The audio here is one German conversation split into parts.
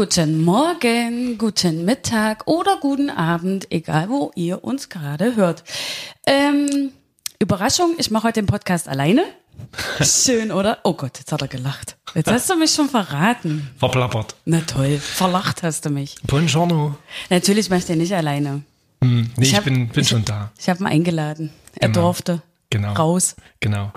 Guten Morgen, guten Mittag oder guten Abend, egal wo ihr uns gerade hört. Ähm, Überraschung, ich mache heute den Podcast alleine. Schön, oder? Oh Gott, jetzt hat er gelacht. Jetzt hast du mich schon verraten. Verplappert. Na toll, verlacht hast du mich. Buongiorno. Natürlich mache ich den nicht alleine. Hm, nee, ich, hab- bin, bin schon da. Ich habe ihn eingeladen. Er Genau. durfte Genau. raus. Genau.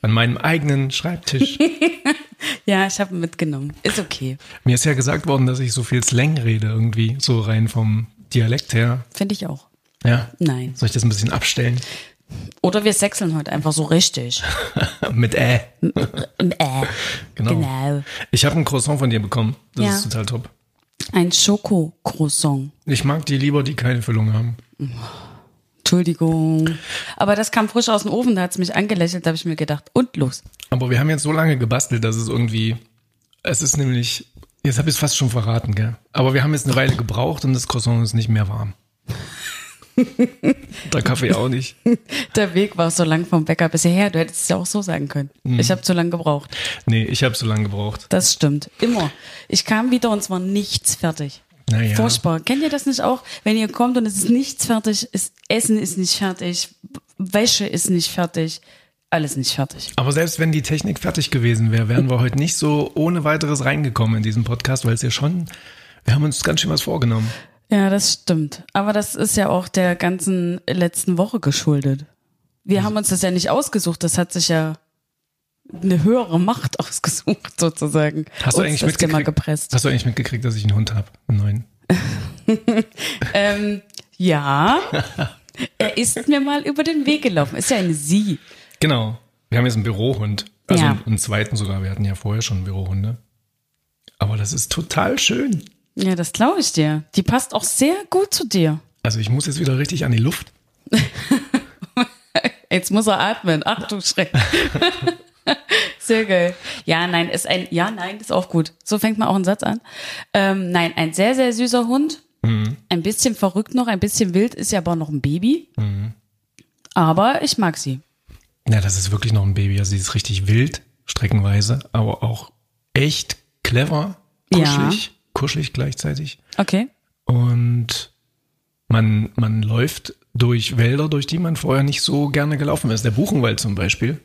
An meinem eigenen Schreibtisch. Ja, ich habe mitgenommen. Ist okay. Mir ist ja gesagt worden, dass ich so viel Slang rede irgendwie, so rein vom Dialekt her. Finde ich auch. Ja. Nein. Soll ich das ein bisschen abstellen? Oder wir sechseln heute einfach so richtig. Mit Ä. Äh, Genau. genau. Ich habe ein Croissant von dir bekommen. Das Ja. ist total top. Ein Schoko-Croissant. Ich mag die lieber, die keine Füllung haben. Entschuldigung. Aber das kam frisch aus dem Ofen, da hat's mich angelächelt, da habe ich mir gedacht, und los. Aber wir haben jetzt so lange gebastelt, dass es irgendwie. Es ist nämlich. Jetzt habe ich es fast schon verraten, gell? Aber wir haben jetzt eine Weile gebraucht und das Croissant ist nicht mehr warm. Der Kaffee auch nicht. Der Weg war so lang vom Bäcker bis hierher, du hättest es ja auch so sagen können. Mhm. Ich habe zu lange gebraucht. Nee, ich habe so lange gebraucht. Das stimmt. Immer. Ich kam wieder und es war nichts fertig. Naja. Furchtbar. Kennt ihr das nicht auch? Wenn ihr kommt und es ist nichts fertig, ist, Essen ist nicht fertig, Wäsche ist nicht fertig, alles nicht fertig. Aber selbst wenn die Technik fertig gewesen wäre, wären wir heute nicht so ohne weiteres reingekommen in diesen Podcast, weil es ja schon, wir haben uns ganz schön was vorgenommen. Ja, das stimmt. Aber das ist ja auch der ganzen letzten Woche geschuldet. Wir haben uns das ja nicht ausgesucht, das hat sich ja eine höhere Macht ausgesucht, sozusagen. Hast du eigentlich mitgekriegt? Hast du eigentlich mitgekriegt, dass ich einen Hund habe? Einen neuen. Ähm, ja, er ist mir mal über den Weg gelaufen. Ist ja eine Sie. Genau. Wir haben jetzt einen Bürohund. Also Ja. einen zweiten sogar. Wir hatten ja vorher schon Bürohunde. Aber das ist total schön. Ja, das glaube ich dir. Die passt auch sehr gut zu dir. Also ich muss jetzt wieder richtig an die Luft. Jetzt muss er atmen. Ach du Schreck. Sehr geil. Ja, nein, ist ein, ja, nein, ist auch gut. So fängt man auch einen Satz an. Ähm, nein, ein sehr, sehr süßer Hund. Ein bisschen verrückt noch, ein bisschen wild, ist ja aber noch ein Baby. Aber ich mag sie. Ja, das ist wirklich noch ein Baby. Also sie ist richtig wild, streckenweise, aber auch echt clever, Ja. kuschelig, kuschelig gleichzeitig. Okay. Und man, man läuft durch Wälder, durch die man vorher nicht so gerne gelaufen ist. Der Buchenwald zum Beispiel,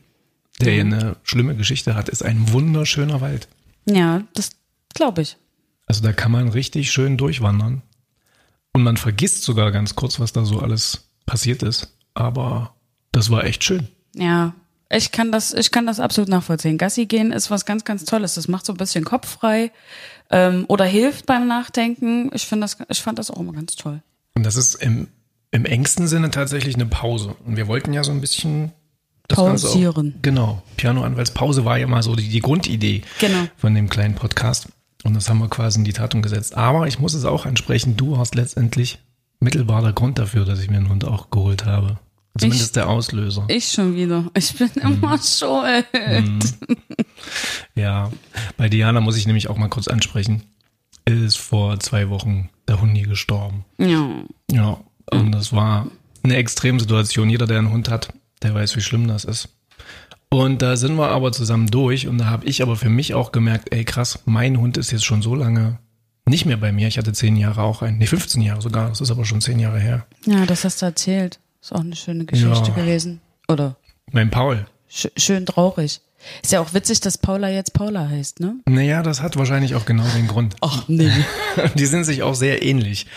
der ja eine schlimme Geschichte hat, ist ein wunderschöner Wald. Ja, das glaube ich. Also da kann man richtig schön durchwandern. Und man vergisst sogar ganz kurz, was da so alles passiert ist. Aber das war echt schön. Ja, ich kann das, ich kann das absolut nachvollziehen. Gassi gehen ist was ganz, ganz Tolles. Das macht so ein bisschen Kopf frei ähm, oder hilft beim Nachdenken. Ich finde das, ich fand das auch immer ganz toll. Und das ist im, im engsten Sinne tatsächlich eine Pause. Und wir wollten ja so ein bisschen das Ganze Pausieren. Auch, genau. Pianoanwaltspause war ja mal so die, die Grundidee Genau. von dem kleinen Podcast. Und das haben wir quasi in die Tat umgesetzt. Aber ich muss es auch ansprechen, du hast letztendlich mittelbar der Grund dafür, dass ich mir einen Hund auch geholt habe. Zumindest Ich- der Auslöser. Ich schon wieder. Ich bin immer schuld. Ja, bei Diana muss ich nämlich auch mal kurz ansprechen. Ist vor zwei Wochen der Hundi gestorben. Ja. Ja, und das war eine Extremsituation. Jeder, der einen Hund hat, der weiß, wie schlimm das ist. Und da sind wir aber zusammen durch und da habe ich aber für mich auch gemerkt, ey krass, mein Hund ist jetzt schon so lange nicht mehr bei mir. Ich hatte zehn Jahre auch einen, nee, 15 Jahre sogar, das ist aber schon zehn Jahre her. Ja, das hast du erzählt. Ist auch eine schöne Geschichte Ja. gewesen. Oder Mein Paul. sch schön traurig. Ist ja auch witzig, dass Paula jetzt Paula heißt, ne? Naja, das hat wahrscheinlich auch genau den Grund. Ach nee. Die sind sich auch sehr ähnlich.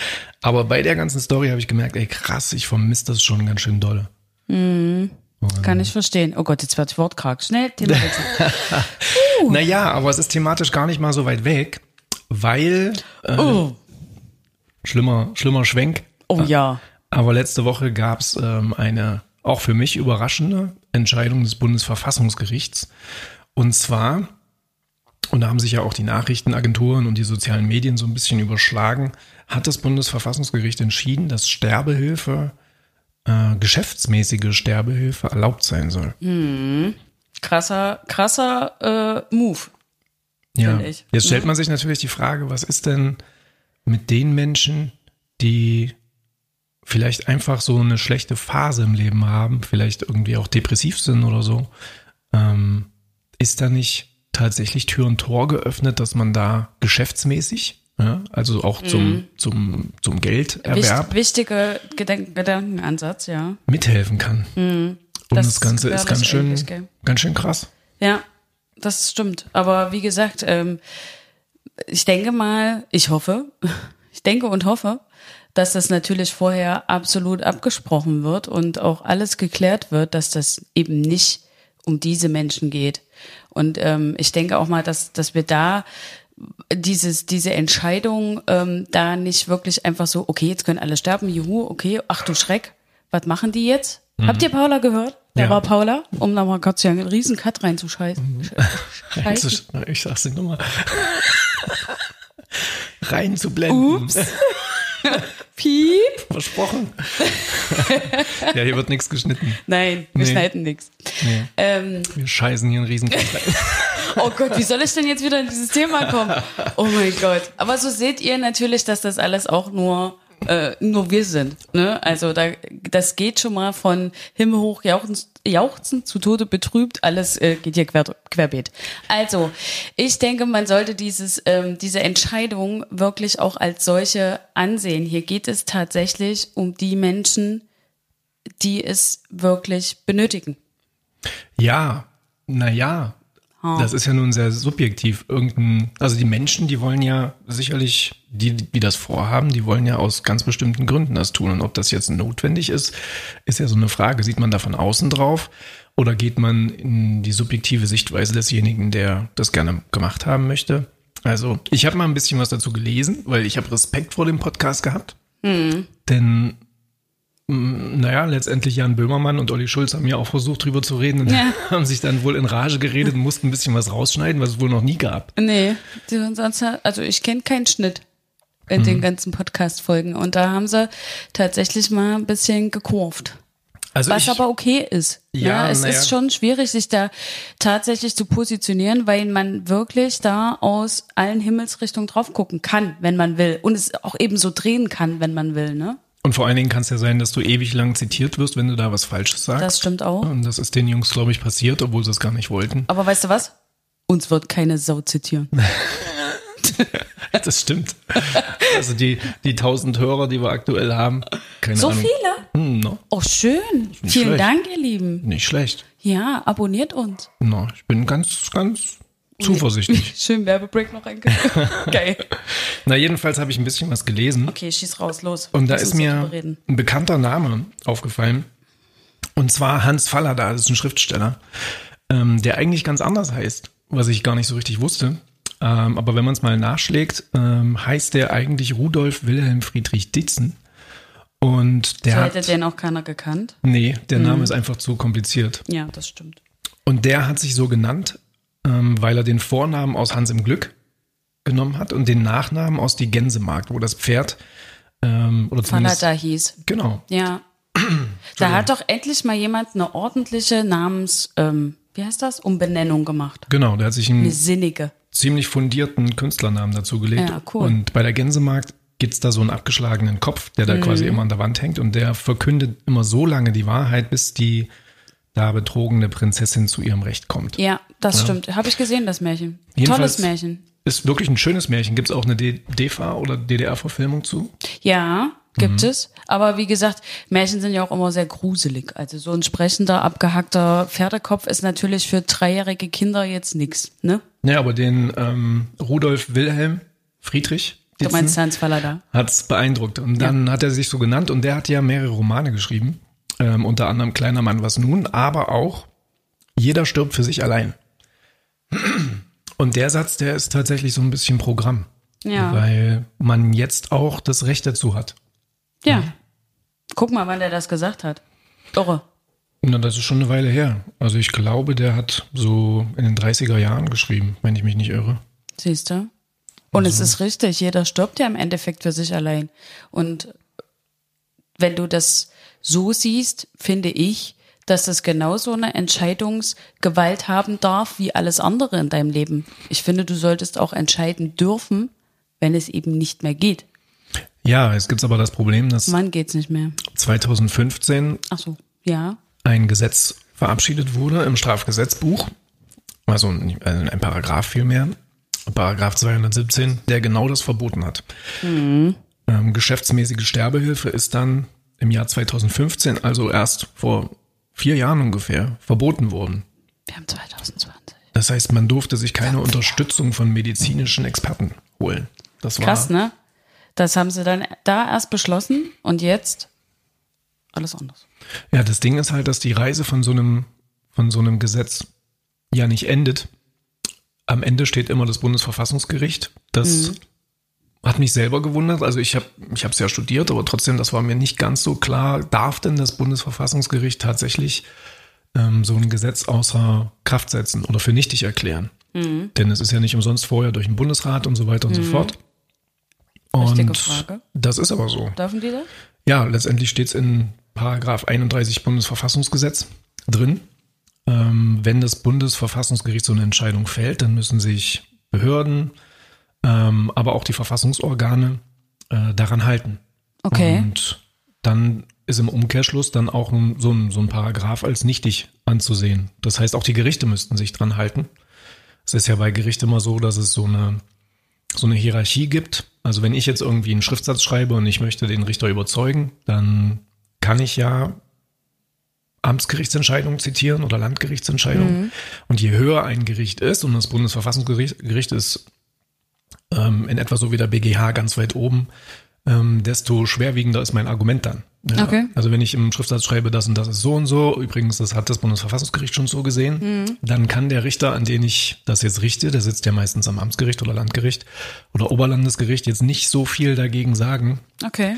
Aber bei der ganzen Story habe ich gemerkt, ey krass, ich vermisse das schon ganz schön dolle. Kann ich verstehen. Oh Gott, jetzt wird ich wortkarg. Schnell, Thema wechseln. Naja, aber es ist thematisch gar nicht mal so weit weg, weil äh, Oh, schlimmer, schlimmer Schwenk. oh ja. Aber letzte Woche gab es ähm, eine auch für mich überraschende Entscheidung des Bundesverfassungsgerichts. Und zwar, und da haben sich ja auch die Nachrichtenagenturen und die sozialen Medien so ein bisschen überschlagen, hat das Bundesverfassungsgericht entschieden, dass Sterbehilfe, äh, geschäftsmäßige Sterbehilfe erlaubt sein soll. Krasser, krasser äh, Move. Ja. ich. Jetzt stellt man sich natürlich die Frage, was ist denn mit den Menschen, die vielleicht einfach so eine schlechte Phase im Leben haben, vielleicht irgendwie auch depressiv sind oder so, ähm, ist da nicht tatsächlich Tür und Tor geöffnet, dass man da geschäftsmäßig ja, also auch zum, zum, zum Gelderwerb Wicht, wichtiger Gedank Gedankenansatz, ja. mithelfen kann. Und das, Das Ganze ist ganz schön, ganz schön krass. Ja, das stimmt. Aber wie gesagt, ähm, ich denke mal, ich hoffe, ich denke und hoffe, dass das natürlich vorher absolut abgesprochen wird und auch alles geklärt wird, dass das eben nicht um diese Menschen geht. Und ähm, ich denke auch mal, dass, dass wir da dieses, diese Entscheidung ähm, da nicht wirklich einfach so, okay, jetzt können alle sterben, juhu, okay, ach du Schreck, was machen die jetzt? Habt ihr Paula gehört? Der Ja. war Paula, um nochmal kurz hier einen riesen Cut reinzuscheißen. Scheißen. Ich sag's dir nochmal. Reinzublenden. Ups. Piep. Versprochen. ja, hier wird nichts geschnitten. Nein, wir Nee. schneiden nichts. Nee. Ähm, Wir scheißen hier einen riesen rein. Oh Gott, wie soll ich denn jetzt wieder in dieses Thema kommen? Oh mein Gott. Aber so seht ihr natürlich, dass das alles auch nur äh, nur wir sind. Ne? Also da, das geht schon mal von Himmel hoch jauchzen, jauchzen zu Tode betrübt. Alles äh, geht hier quer, querbeet. Also ich denke, man sollte dieses ähm, diese Entscheidung wirklich auch als solche ansehen. Hier geht es tatsächlich um die Menschen, die es wirklich benötigen. Ja, naja, das ist ja nun sehr subjektiv. Irgendein, also die Menschen, die wollen ja sicherlich, die, die das vorhaben, die wollen ja aus ganz bestimmten Gründen das tun. Und ob das jetzt notwendig ist, ist ja so eine Frage. Sieht man da von außen drauf oder geht man in die subjektive Sichtweise desjenigen, der das gerne gemacht haben möchte? Also ich habe mal ein bisschen was dazu gelesen, weil ich habe Respekt vor dem Podcast gehabt. Denn mh, naja, letztendlich Jan Böhmermann und Olli Schulz haben ja auch versucht, drüber zu reden und Ja. haben sich dann wohl in Rage geredet und mussten ein bisschen was rausschneiden, was es wohl noch nie gab. Nee, sonst, also ich kenne keinen Schnitt in Mhm. den ganzen Podcast-Folgen. Und da haben sie tatsächlich mal ein bisschen gekurvt. Also Was ich, aber okay ist. Ja, ne? Es na ja. ist schon schwierig, sich da tatsächlich zu positionieren, weil man wirklich da aus allen Himmelsrichtungen drauf gucken kann, wenn man will. Und es auch eben so drehen kann, wenn man will, ne? Und vor allen Dingen kann es ja sein, dass du ewig lang zitiert wirst, wenn du da was Falsches sagst. Das stimmt auch. Und das ist den Jungs, glaube ich, passiert, obwohl sie es gar nicht wollten. Aber weißt du was? Uns wird keine Sau zitieren. Das stimmt. Also die, die tausend Hörer, die wir aktuell haben, keine So Ahnung. viele? Hm, no, Oh, schön. Vielen schlecht. Dank, ihr Lieben. nicht schlecht. Ja, abonniert uns. No, ich bin ganz, ganz zuversichtlich. Schön Werbebreak noch reingegangen. Geil. Na, jedenfalls habe ich ein bisschen was gelesen. Okay, schieß raus, los. Und da ist mir ein bekannter Name aufgefallen. Und zwar Hans Fallada, das ist ein Schriftsteller, ähm, der eigentlich ganz anders heißt, was ich gar nicht so richtig wusste. Ähm, aber wenn man es mal nachschlägt, ähm, heißt der eigentlich Rudolf Wilhelm Friedrich Ditzen. Und der So hat, hätte den auch keiner gekannt. nee, der Name ist einfach zu kompliziert. Ja, das stimmt. Und der hat sich so genannt, ähm, weil er den Vornamen aus Hans im Glück genommen hat und den Nachnamen aus die Gänsemarkt, wo das Pferd ähm, oder zumindest Falada hieß. genau Ja. Da hat doch endlich mal jemand eine ordentliche Namens, ähm, wie heißt das? Umbenennung gemacht. genau, der hat sich Eine einen sinnige. ziemlich fundierten Künstlernamen dazu gelegt. Ja, cool. Und bei der Gänsemarkt gibt's da so einen abgeschlagenen Kopf, der da Mhm. quasi immer an der Wand hängt und der verkündet immer so lange die Wahrheit, bis die da betrogene Prinzessin zu ihrem Recht kommt. Ja, das stimmt. Habe ich gesehen, das Märchen. Jedenfalls- Tolles Märchen. Ist wirklich ein schönes Märchen. Gibt's auch eine DEFA oder DDR-Verfilmung zu? Ja, gibt Mhm. es. Aber wie gesagt, Märchen sind ja auch immer sehr gruselig. Also so ein sprechender, abgehackter Pferdekopf ist natürlich für dreijährige Kinder jetzt nix, ne? Ja, aber den ähm, Rudolf Wilhelm Friedrich Du meinst Hans Fallada. hat's beeindruckt. Und dann hat er sich so genannt und der hat ja mehrere Romane geschrieben. Ähm, unter anderem Kleiner Mann, was nun, aber auch Jeder stirbt für sich allein. Und der Satz, der ist tatsächlich so ein bisschen Programm. Ja. Weil man jetzt auch das Recht dazu hat. Ja. Guck mal, wann der das gesagt hat. Irre. Na, das ist schon eine Weile her. Also ich glaube, der hat so in den 30er Jahren geschrieben, wenn ich mich nicht irre. Siehst du? Und Also es ist richtig, jeder stirbt ja im Endeffekt für sich allein. Und wenn du das so siehst, finde ich, dass es genauso eine Entscheidungsgewalt haben darf wie alles andere in deinem Leben. Ich finde, du solltest auch entscheiden dürfen, wenn es eben nicht mehr geht. Ja, es gibt aber das Problem, dass Wann geht's nicht mehr? 2015 Ach so, ja. ein Gesetz verabschiedet wurde im Strafgesetzbuch, also ein ein Paragraph vielmehr, Paragraph 217, der genau das verboten hat. Mhm. Ähm, geschäftsmäßige Sterbehilfe ist dann im Jahr 2015, also erst vor vier Jahren ungefähr, verboten worden. Wir haben 2020. Das heißt, man durfte sich keine Unterstützung von medizinischen Experten holen. Das war Krass, ne? Das haben sie dann da erst beschlossen und jetzt alles anders. Ja, das Ding ist halt, dass die Reise von so einem, von so einem Gesetz ja nicht endet. Am Ende steht immer das Bundesverfassungsgericht. Das mhm. Hat mich selber gewundert. Also ich habe ich es ja studiert, aber trotzdem, das war mir nicht ganz so klar. Darf denn das Bundesverfassungsgericht tatsächlich ähm, so ein Gesetz außer Kraft setzen oder für nichtig erklären? Mhm. Denn es ist ja nicht umsonst vorher durch den Bundesrat und so weiter und mhm. so fort. Und das ist aber so. Dürfen die das? Ja, letztendlich steht es in Paragraph 31 Bundesverfassungsgesetz drin. Ähm, wenn das Bundesverfassungsgericht so eine Entscheidung fällt, dann müssen sich Behörden, ähm, aber auch die Verfassungsorgane äh, daran halten. Okay. Und dann ist im Umkehrschluss dann auch ein, so, ein, so ein Paragraph als nichtig anzusehen. Das heißt, auch die Gerichte müssten sich dran halten. Es ist ja bei Gericht immer so, dass es so eine, so eine Hierarchie gibt. Also wenn ich jetzt irgendwie einen Schriftsatz schreibe und ich möchte den Richter überzeugen, dann kann ich ja Amtsgerichtsentscheidungen zitieren oder Landgerichtsentscheidungen. Mhm. Und je höher ein Gericht ist, und das Bundesverfassungsgericht ist ähm, in etwa so wie der BGH ganz weit oben, ähm, desto schwerwiegender ist mein Argument dann. Ja. Okay. Also wenn ich im Schriftsatz schreibe, das und das ist so und so, übrigens, das hat das Bundesverfassungsgericht schon so gesehen, mhm. dann kann der Richter, an den ich das jetzt richte, der sitzt ja meistens am Amtsgericht oder Landgericht oder Oberlandesgericht, jetzt nicht so viel dagegen sagen. Okay.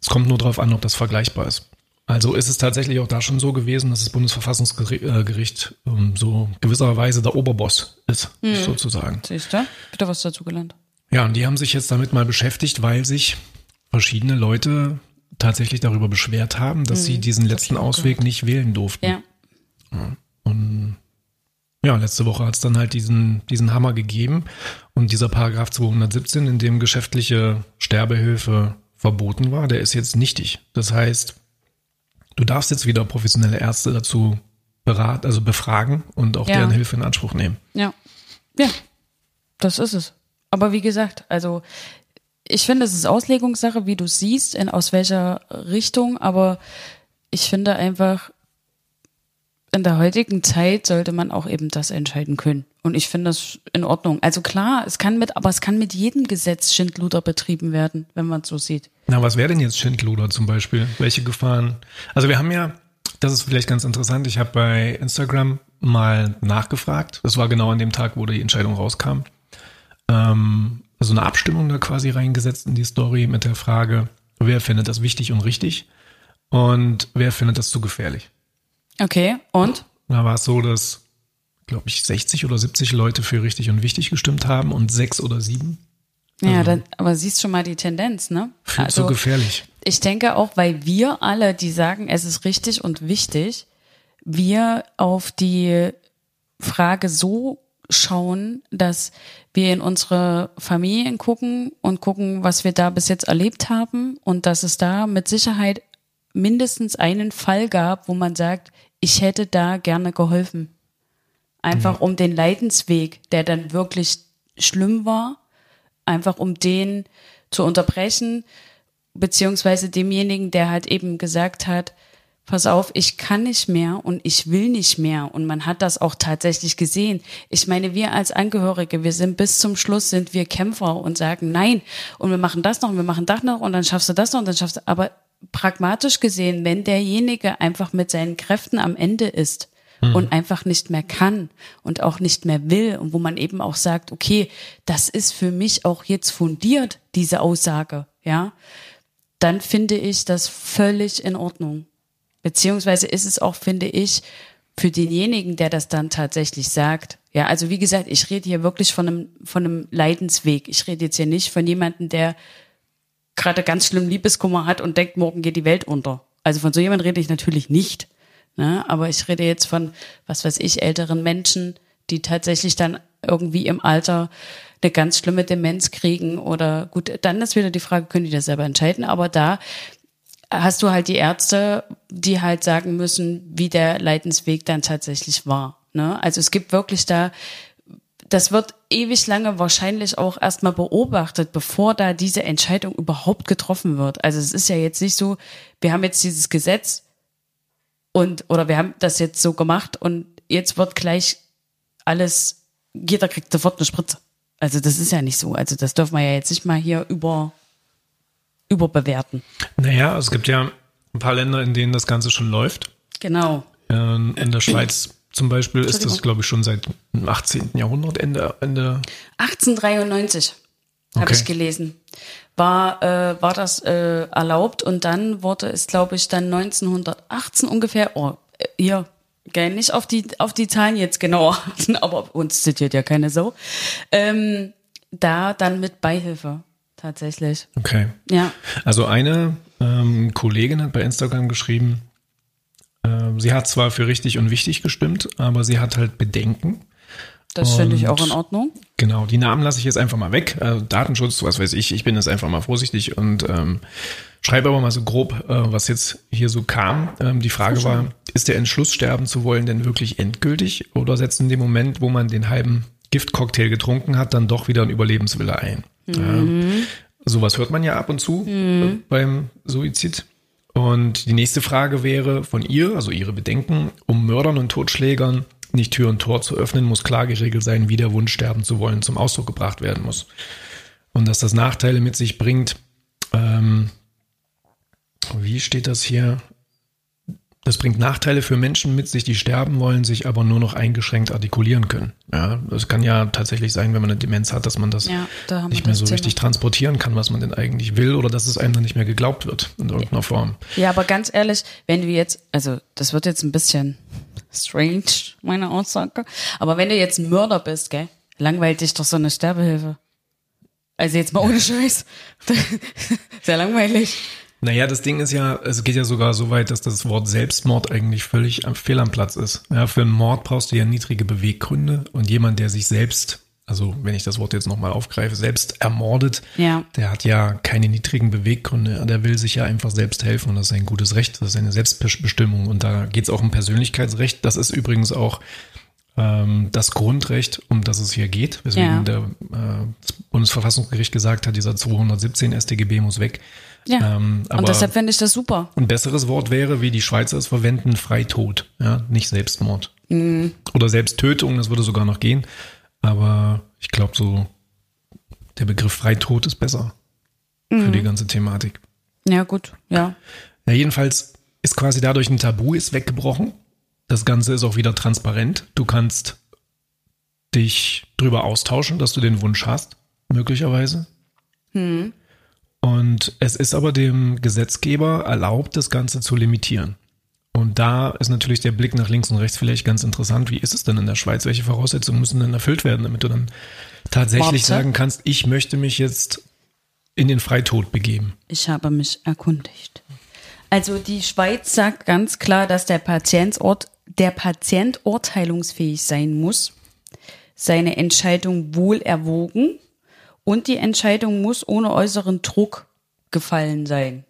Es kommt nur darauf an, ob das vergleichbar ist. Also ist es tatsächlich auch da schon so gewesen, dass das Bundesverfassungsgericht ähm, so gewisserweise der Oberboss ist, mhm. sozusagen. Siehst du? Bitte was dazu gelernt. Ja, und die haben sich jetzt damit mal beschäftigt, weil sich verschiedene Leute tatsächlich darüber beschwert haben, dass mhm, sie diesen letzten Ausweg nicht wählen durften. Ja. ja. Und ja, letzte Woche hat es dann halt diesen, diesen Hammer gegeben und dieser Paragraph 217, in dem geschäftliche Sterbehilfe verboten war, der ist jetzt nichtig. Das heißt, du darfst jetzt wieder professionelle Ärzte dazu beraten, also befragen und auch ja. deren Hilfe in Anspruch nehmen. Ja. Ja. Das ist es. Aber wie gesagt, also ich finde, es ist Auslegungssache, wie du siehst, in aus welcher Richtung, aber ich finde einfach, in der heutigen Zeit sollte man auch eben das entscheiden können. Und ich finde das in Ordnung. Also klar, es kann mit, aber es kann mit jedem Gesetz Schindluder betrieben werden, wenn man es so sieht. Na, was wäre denn jetzt Schindluder zum Beispiel? Welche Gefahren? Also wir haben ja, das ist vielleicht ganz interessant, ich habe bei Instagram mal nachgefragt. Das war genau an dem Tag, wo die Entscheidung rauskam. Ähm, also eine Abstimmung da quasi reingesetzt in die Story mit der Frage, wer findet das wichtig und richtig und wer findet das zu gefährlich. Okay, und? Da war es so, dass, glaube ich, 60 oder 70 Leute für richtig und wichtig gestimmt haben und sechs oder sieben. Ja, also, dann, aber siehst schon mal die Tendenz, ne? Viel also, zu gefährlich. Ich denke auch, weil wir alle, die sagen, es ist richtig und wichtig, wir auf die Frage so schauen, dass wir in unsere Familien gucken und gucken, was wir da bis jetzt erlebt haben und dass es da mit Sicherheit mindestens einen Fall gab, wo man sagt, ich hätte da gerne geholfen. Einfach ja. um den Leidensweg, der dann wirklich schlimm war, einfach um den zu unterbrechen, beziehungsweise demjenigen, der halt eben gesagt hat, pass auf, ich kann nicht mehr und ich will nicht mehr. Und man hat das auch tatsächlich gesehen. Ich meine, wir als Angehörige, wir sind bis zum Schluss sind wir Kämpfer und sagen nein. Und wir machen das noch und wir machen das noch und dann schaffst du das noch und dann schaffst du, aber pragmatisch gesehen, wenn derjenige einfach mit seinen Kräften am Ende ist, mhm. und einfach nicht mehr kann und auch nicht mehr will und wo man eben auch sagt, okay, das ist für mich auch jetzt fundiert, diese Aussage, ja, dann finde ich das völlig in Ordnung. Beziehungsweise ist es auch, finde ich, für denjenigen, der das dann tatsächlich sagt. Ja, also wie gesagt, ich rede hier wirklich von einem, von einem Leidensweg. Ich rede jetzt hier nicht von jemandem, der gerade ganz schlimm Liebeskummer hat und denkt, morgen geht die Welt unter. Also von so jemand rede ich natürlich nicht. Ne? Aber ich rede jetzt von, was weiß ich, älteren Menschen, die tatsächlich dann irgendwie im Alter eine ganz schlimme Demenz kriegen oder gut, dann ist wieder die Frage, können die das selber entscheiden? Aber da hast du halt die Ärzte, die halt sagen müssen, wie der Leidensweg dann tatsächlich war. Ne? Also es gibt wirklich da das wird ewig lange wahrscheinlich auch erstmal beobachtet, bevor da diese Entscheidung überhaupt getroffen wird. Also es ist ja jetzt nicht so, wir haben jetzt dieses Gesetz und oder wir haben das jetzt so gemacht und jetzt wird gleich alles, jeder kriegt sofort eine Spritze. Also das ist ja nicht so. Also das dürfen wir ja jetzt nicht mal hier über überbewerten. Naja, es gibt ja ein paar Länder, in denen das Ganze schon läuft. Genau. In, in der Schweiz zum Beispiel ist das, glaube ich, schon seit dem 18. Jahrhundert, Ende, Ende 1893 habe Okay. ich gelesen. War, äh, war das äh, erlaubt und dann wurde es, glaube ich, dann 1918 ungefähr, oh, äh, hier, gell, nicht auf die, auf die Zahlen jetzt genau achten, aber uns zitiert ja keine Sau, ähm, da dann mit Beihilfe tatsächlich. Okay. Ja. Also eine ähm, Kollegin hat bei Instagram geschrieben, ähm, sie hat zwar für richtig und wichtig gestimmt, aber sie hat halt Bedenken. Das finde ich auch in Ordnung. Genau, die Namen lasse ich jetzt einfach mal weg. Äh, Datenschutz, was weiß ich, ich bin jetzt einfach mal vorsichtig und ähm, schreibe aber mal so grob, äh, was jetzt hier so kam. Ähm, die Frage war, ist der Entschluss, sterben zu wollen, denn wirklich endgültig oder setzt in dem Moment, wo man den halben Giftcocktail getrunken hat, dann doch wieder ein Überlebenswille ein? Ähm, sowas hört man ja ab und zu äh, beim Suizid. Und die nächste Frage wäre von ihr, also ihre Bedenken, um Mördern und Totschlägern nicht Tür und Tor zu öffnen, muss klar geregelt sein, wie der Wunsch, sterben zu wollen, zum Ausdruck gebracht werden muss. Und dass das Nachteile mit sich bringt, ähm, wie steht das hier? Das bringt Nachteile für Menschen mit sich, die sterben wollen, sich aber nur noch eingeschränkt artikulieren können. Ja, das kann ja tatsächlich sein, wenn man eine Demenz hat, dass man das Ja, da nicht mehr das so Thema. richtig transportieren kann, was man denn eigentlich will, oder dass es einem dann nicht mehr geglaubt wird in irgendeiner Form. Ja, aber ganz ehrlich, wenn du jetzt, also das wird jetzt ein bisschen strange, meine Aussage, aber wenn du jetzt ein Mörder bist, gell, langweilt dich doch so eine Sterbehilfe. Also jetzt mal ohne Scheiß. Sehr langweilig. Naja, das Ding ist ja, es geht ja sogar so weit, dass das Wort Selbstmord eigentlich völlig am fehl am Platz ist. Ja, für einen Mord brauchst du ja niedrige Beweggründe und jemand, der sich selbst, also wenn ich das Wort jetzt nochmal aufgreife, selbst ermordet, Ja. der hat ja keine niedrigen Beweggründe. Der will sich ja einfach selbst helfen und das ist ein gutes Recht, das ist eine Selbstbestimmung und da geht es auch um Persönlichkeitsrecht. Das ist übrigens auch ähm, das Grundrecht, um das es hier geht, weswegen Ja. der äh, das Bundesverfassungsgericht gesagt hat, dieser 217 StGB muss weg. Ja. Ähm, aber Und deshalb finde ich das super. ein besseres Wort wäre, wie die Schweizer es verwenden, Freitod, ja, nicht Selbstmord. Mhm. Oder Selbsttötung, das würde sogar noch gehen. Aber ich glaube so, der Begriff Freitod ist besser Mhm. für die ganze Thematik. Ja, gut, ja. Ja, jedenfalls ist quasi dadurch ein Tabu ist weggebrochen. Das Ganze ist auch wieder transparent. Du kannst dich drüber austauschen, dass du den Wunsch hast, möglicherweise. Und es ist aber dem Gesetzgeber erlaubt, das Ganze zu limitieren. Und da ist natürlich der Blick nach links und rechts vielleicht ganz interessant. Wie ist es denn in der Schweiz? Welche Voraussetzungen müssen denn erfüllt werden, damit du dann tatsächlich Warte. sagen kannst, ich möchte mich jetzt in den Freitod begeben? Ich habe mich erkundigt. Also die Schweiz sagt ganz klar, dass der Patientort, der Patient urteilungsfähig sein muss, seine Entscheidung wohl erwogen und die Entscheidung muss ohne äußeren Druck gefallen sein.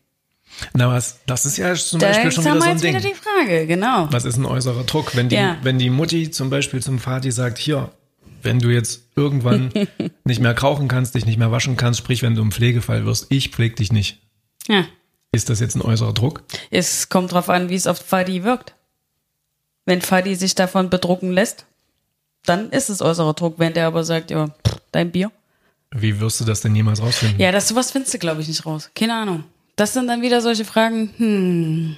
Na was, das ist ja zum Da Beispiel schon wieder so ein Ding. wieder die Frage, genau. Was ist ein äußerer Druck? Wenn die, Ja. wenn die Mutti zum Beispiel zum Vati sagt, hier, wenn du jetzt irgendwann nicht mehr rauchen kannst, dich nicht mehr waschen kannst, sprich, wenn du im Pflegefall wirst, ich pfleg dich nicht. Ja. Ist das jetzt ein äußerer Druck? Es kommt drauf an, wie es auf Fadi wirkt. Wenn Fadi sich davon bedrucken lässt, dann ist es äußerer Druck. Wenn der aber sagt, ja, dein Bier. Wie wirst du das denn jemals rausfinden? Ja, das sowas findest du, glaube ich, nicht raus. Keine Ahnung. Das sind dann wieder solche Fragen, hm,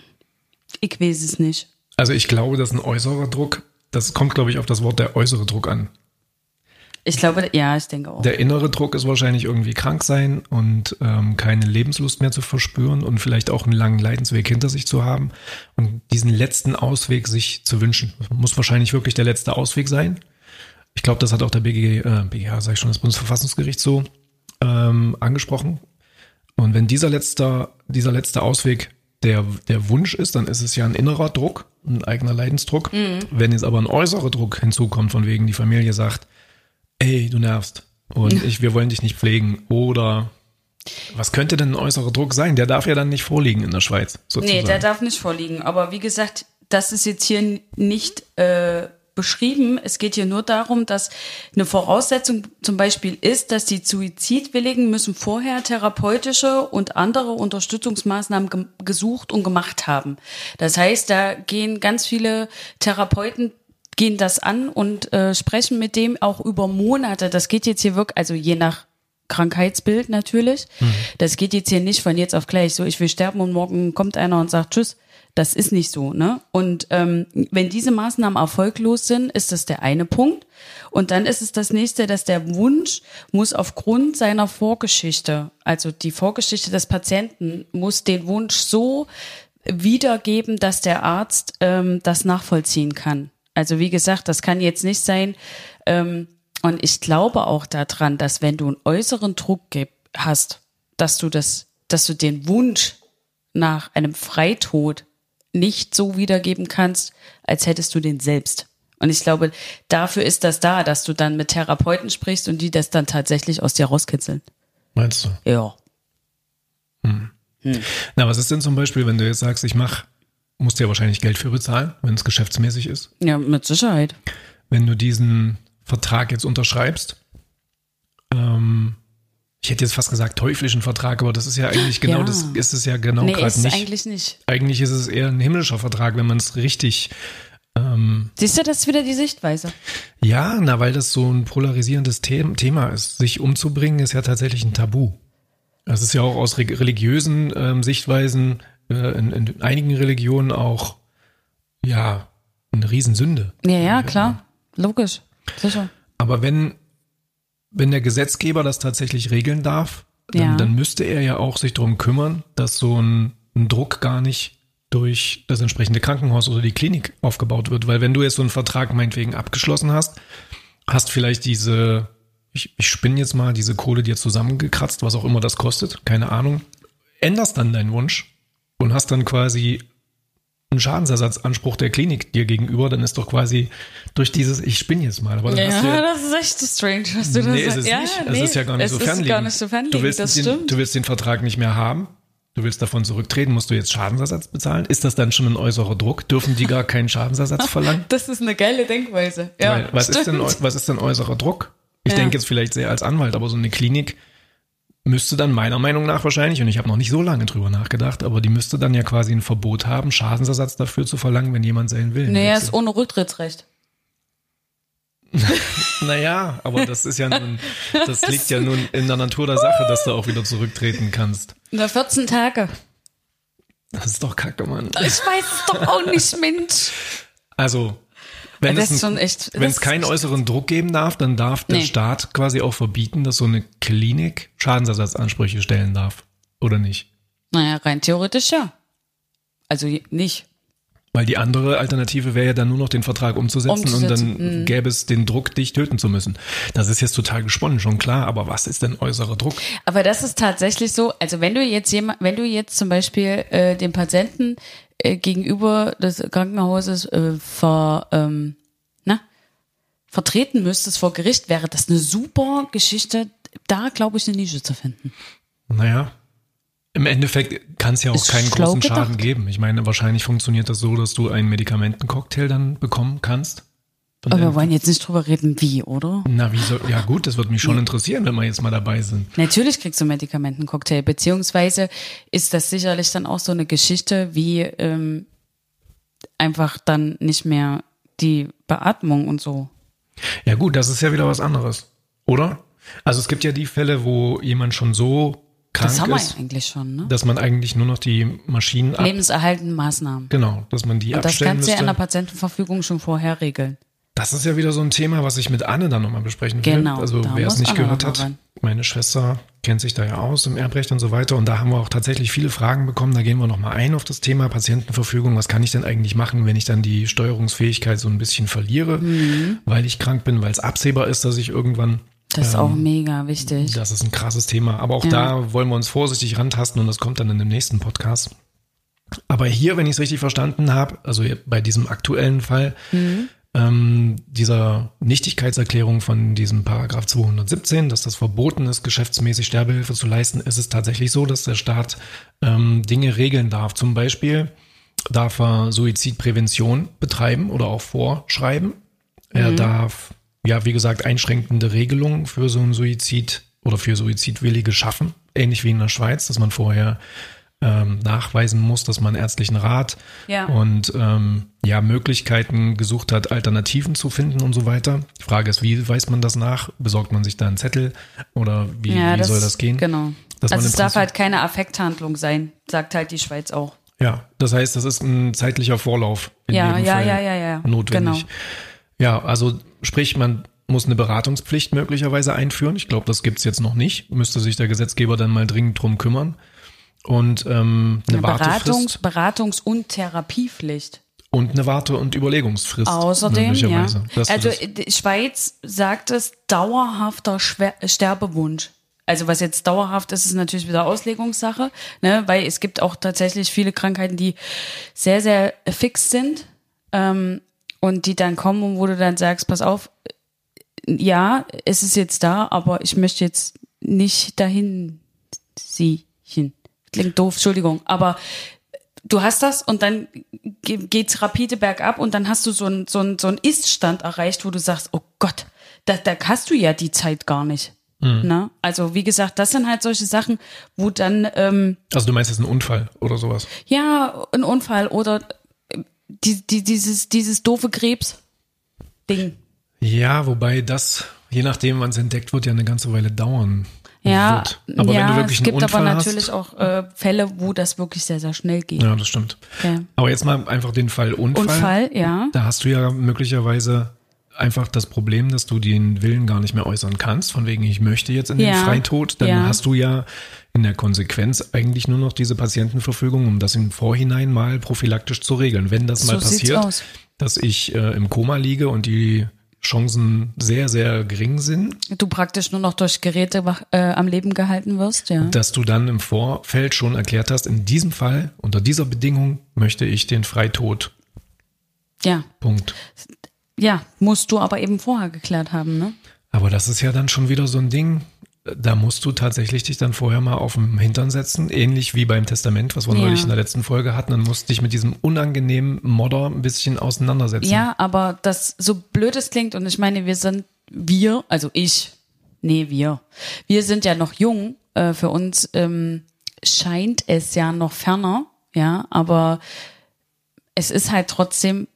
ich weiß es nicht. Also ich glaube, dass ein äußerer Druck, das kommt, glaube ich, auf das Wort der äußere Druck an. Ich glaube, ja, ich denke auch. Der innere Druck ist wahrscheinlich irgendwie krank sein und ähm, keine Lebenslust mehr zu verspüren und vielleicht auch einen langen Leidensweg hinter sich zu haben und diesen letzten Ausweg sich zu wünschen. Das muss wahrscheinlich wirklich der letzte Ausweg sein. Ich glaube, das hat auch der BG, äh, BGH, sag ich schon, das Bundesverfassungsgericht so ähm, angesprochen. Und wenn dieser letzte, dieser letzte Ausweg der, der Wunsch ist, dann ist es ja ein innerer Druck, ein eigener Leidensdruck. Wenn jetzt aber ein äußerer Druck hinzukommt, von wegen die Familie sagt, ey, du nervst und ich, wir wollen dich nicht pflegen oder was könnte denn ein äußerer Druck sein? Der darf ja dann nicht vorliegen in der Schweiz, sozusagen. Nee, der darf nicht vorliegen. Aber wie gesagt, das ist jetzt hier nicht äh, beschrieben. Es geht hier nur darum, dass eine Voraussetzung zum Beispiel ist, dass die Suizidwilligen müssen vorher therapeutische und andere Unterstützungsmaßnahmen ge gesucht und gemacht haben. Das heißt, da gehen ganz viele Therapeuten gehen das an und äh, sprechen mit dem auch über Monate. Das geht jetzt hier wirklich, also je nach Krankheitsbild natürlich. Mhm. Das geht jetzt hier nicht von jetzt auf gleich so, ich will sterben und morgen kommt einer und sagt Tschüss. Das ist nicht so, ne? Und ähm, wenn diese Maßnahmen erfolglos sind, ist das der eine Punkt. Und dann ist es das nächste, dass der Wunsch muss aufgrund seiner Vorgeschichte, also die Vorgeschichte des Patienten, muss den Wunsch so wiedergeben, dass der Arzt ähm, das nachvollziehen kann. Also wie gesagt, das kann jetzt nicht sein, ähm, und ich glaube auch daran, dass wenn du einen äußeren Druck hast, dass du das, dass du den Wunsch nach einem Freitod nicht so wiedergeben kannst, als hättest du den selbst. Und ich glaube, dafür ist das da, dass du dann mit Therapeuten sprichst und die das dann tatsächlich aus dir rauskitzeln. Meinst du? Ja. Hm. Hm. Na, was ist denn zum Beispiel, wenn du jetzt sagst, ich mach, musst du ja wahrscheinlich Geld für bezahlen, wenn es geschäftsmäßig ist? Ja, mit Sicherheit. Wenn du diesen Vertrag jetzt unterschreibst. Ähm, ich hätte jetzt fast gesagt teuflischen Vertrag, aber das ist ja eigentlich genau, ja. das ist es ja genau nee, gerade nicht. eigentlich nicht. Eigentlich ist es eher ein himmlischer Vertrag, wenn man es richtig ähm, Siehst du, das ist wieder die Sichtweise. Ja, na, weil das so ein polarisierendes Thema ist. Sich umzubringen ist ja tatsächlich ein Tabu. Das ist ja auch aus religiösen ähm, Sichtweisen äh, in, in, einigen Religionen auch ja eine Riesensünde. Ja, ja, klar. Logisch. Sicher. Aber wenn, wenn der Gesetzgeber das tatsächlich regeln darf, dann, ja. dann müsste er ja auch sich darum kümmern, dass so ein, ein Druck gar nicht durch das entsprechende Krankenhaus oder die Klinik aufgebaut wird. Weil wenn du jetzt so einen Vertrag meinetwegen abgeschlossen hast, hast vielleicht diese, ich, ich spinne jetzt mal, diese Kohle dir zusammengekratzt, was auch immer das kostet, keine Ahnung, änderst dann deinen Wunsch und hast dann quasi einen Schadensersatzanspruch der Klinik dir gegenüber, dann ist doch quasi durch dieses, ich spinne jetzt mal. Aber dann ja, hast du ja, das ist echt strange, was du nee, da sagst. Ja, nicht. Nee, es ist ja gar nicht so fernliegend. Gar nicht so fernliegend. Du willst, das den, stimmt. du willst den Vertrag nicht mehr haben. Du willst davon zurücktreten, musst du jetzt Schadensersatz bezahlen? Ist das dann schon ein äußerer Druck? Dürfen die gar keinen Schadensersatz verlangen? Das ist eine geile Denkweise. Ja, Weil, was, ist denn, was ist denn äußerer Druck? Ich ja. denke jetzt vielleicht sehr als Anwalt, aber so eine Klinik müsste dann meiner Meinung nach wahrscheinlich, und ich habe noch nicht so lange drüber nachgedacht, aber die müsste dann ja quasi ein Verbot haben, Schadensersatz dafür zu verlangen, wenn jemand seinen Willen Nee, er ist ohne Rücktrittsrecht. naja, aber das ist ja nun, das liegt ja nun in der Natur der Sache, dass du auch wieder zurücktreten kannst. Nur 14 Tage. Das ist doch kacke, Mann. Ich weiß es doch auch nicht, Mensch. Also, wenn das es, ein, echt, wenn es keinen äußeren Druck geben darf, dann darf der nee. Staat quasi auch verbieten, dass so eine Klinik Schadensersatzansprüche stellen darf. Oder nicht? Naja, rein theoretisch ja. Also nicht. Weil die andere Alternative wäre ja dann nur noch den Vertrag umzusetzen, umzusetzen. und dann mhm. gäbe es den Druck, dich töten zu müssen. Das ist jetzt total gesponnen, schon klar, aber was ist denn äußerer Druck? Aber das ist tatsächlich so, also wenn du jetzt jemand, wenn du jetzt zum Beispiel äh, den Patienten gegenüber des Krankenhauses äh, ver, ähm, na, vertreten müsstest vor Gericht, wäre das eine super Geschichte, da glaube ich eine Nische zu finden. Naja, im Endeffekt kann es ja auch Ist keinen großen gedacht. Schaden geben. Ich meine, wahrscheinlich funktioniert das so, dass du einen Medikamentencocktail dann bekommen kannst. Aber wir wollen jetzt nicht drüber reden, wie, oder? Na, wie soll, ja gut, das würde mich schon interessieren, wenn wir jetzt mal dabei sind. Natürlich kriegst du Medikamentencocktail, beziehungsweise ist das sicherlich dann auch so eine Geschichte, wie ähm, einfach dann nicht mehr die Beatmung und so. Ja gut, das ist ja wieder was anderes, oder? Also es gibt ja die Fälle, wo jemand schon so krank das haben ist, wir eigentlich schon, ne? dass man eigentlich nur noch die Maschinen ab Lebenserhaltende Maßnahmen. Genau, dass man die und abstellen das kannst du ja in der Patientenverfügung schon vorher regeln. Das ist ja wieder so ein Thema, was ich mit Anne dann nochmal besprechen will. Genau. Also wer es nicht gehört hat, rein. meine Schwester kennt sich da ja aus im Erbrecht und so weiter. Und da haben wir auch tatsächlich viele Fragen bekommen. Da gehen wir nochmal ein auf das Thema Patientenverfügung. Was kann ich denn eigentlich machen, wenn ich dann die Steuerungsfähigkeit so ein bisschen verliere, mhm. weil ich krank bin, weil es absehbar ist, dass ich irgendwann das ist ähm, auch mega wichtig. Das ist ein krasses Thema. Aber auch ja. da wollen wir uns vorsichtig rantasten und das kommt dann in dem nächsten Podcast. Aber hier, wenn ich es richtig verstanden habe, also bei diesem aktuellen Fall, mhm. Ähm, dieser Nichtigkeitserklärung von diesem Paragraph 217, dass das verboten ist, geschäftsmäßig Sterbehilfe zu leisten, ist es tatsächlich so, dass der Staat ähm, Dinge regeln darf. Zum Beispiel darf er Suizidprävention betreiben oder auch vorschreiben Er darf, ja, wie gesagt, einschränkende Regelungen für so einen Suizid oder für Suizidwillige schaffen. Ähnlich wie in der Schweiz, dass man vorher ähm, nachweisen muss, dass man ärztlichen Rat Ja. und ähm, ja Möglichkeiten gesucht hat, Alternativen zu finden und so weiter. Die Frage ist, wie weist man das nach? Besorgt man sich da einen Zettel oder wie, wie soll das gehen? Genau. Dass also es darf halt keine Affekthandlung sein, sagt halt die Schweiz auch. Ja, das heißt, das ist ein zeitlicher Vorlauf in Ja, jedem ja, Fall ja, ja, ja. notwendig. Genau. Ja, also sprich, man muss eine Beratungspflicht möglicherweise einführen. Ich glaube, das gibt's jetzt noch nicht. Müsste sich der Gesetzgeber dann mal dringend drum kümmern. Und ähm, eine Eine Beratungs-, Beratungs und Therapiepflicht. und eine Warte- und Überlegungsfrist. Außerdem, ja. Also Schweiz sagt es dauerhafter Schwer Sterbewunsch. Also was jetzt dauerhaft ist, ist natürlich wieder Auslegungssache, ne? weil es gibt auch tatsächlich viele Krankheiten, die sehr, sehr fix sind ähm, und die dann kommen und wo du dann sagst, pass auf, ja, es ist jetzt da, aber ich möchte jetzt nicht dahin siechen. Klingt doof, Entschuldigung, aber du hast das und dann ge- geht's rapide bergab und dann hast du so einen so einen- so einen Ist-Stand erreicht, wo du sagst, oh Gott, da, da hast du ja die Zeit gar nicht. Ne? Also wie gesagt, das sind halt solche Sachen, wo dann ähm, also du meinst jetzt einen Unfall oder sowas? ja ein Unfall oder äh, die, die, dieses dieses doofe Krebs-Ding. Ja, wobei das, je nachdem, wann es entdeckt wird, ja eine ganze Weile dauern Ja, wird. Aber ja wenn du wirklich es gibt Unfall aber hast, natürlich auch äh, Fälle, wo das wirklich sehr, sehr schnell geht. Ja, das stimmt. Ja. Aber jetzt mal einfach den Fall Unfall. Unfall, ja. Da hast du ja möglicherweise einfach das Problem, dass du den Willen gar nicht mehr äußern kannst, von wegen ich möchte jetzt in den Ja. Freitod. Dann Ja. hast du ja in der Konsequenz eigentlich nur noch diese Patientenverfügung, um das im Vorhinein mal prophylaktisch zu regeln. Wenn das So mal passiert, dass ich äh, im Koma liege und die Chancen sehr, sehr gering sind, Du praktisch nur noch durch Geräte äh, am Leben gehalten wirst, ja. dass du dann im Vorfeld schon erklärt hast, in diesem Fall, unter dieser Bedingung möchte ich den Freitod. Ja. Punkt. Ja, musst du aber eben vorher geklärt haben, ne? Aber das ist ja dann schon wieder so ein Ding, da musst du tatsächlich dich dann vorher mal auf den Hintern setzen, ähnlich wie beim Testament, was wir Ja. neulich in der letzten Folge hatten, dann musst du dich mit diesem unangenehmen Modder ein bisschen auseinandersetzen. Ja, aber das so blöd es klingt und ich meine, wir sind wir, also ich, nee, wir, wir sind ja noch jung. Äh, für uns ähm, scheint es ja noch ferner, ja, aber es ist halt trotzdem,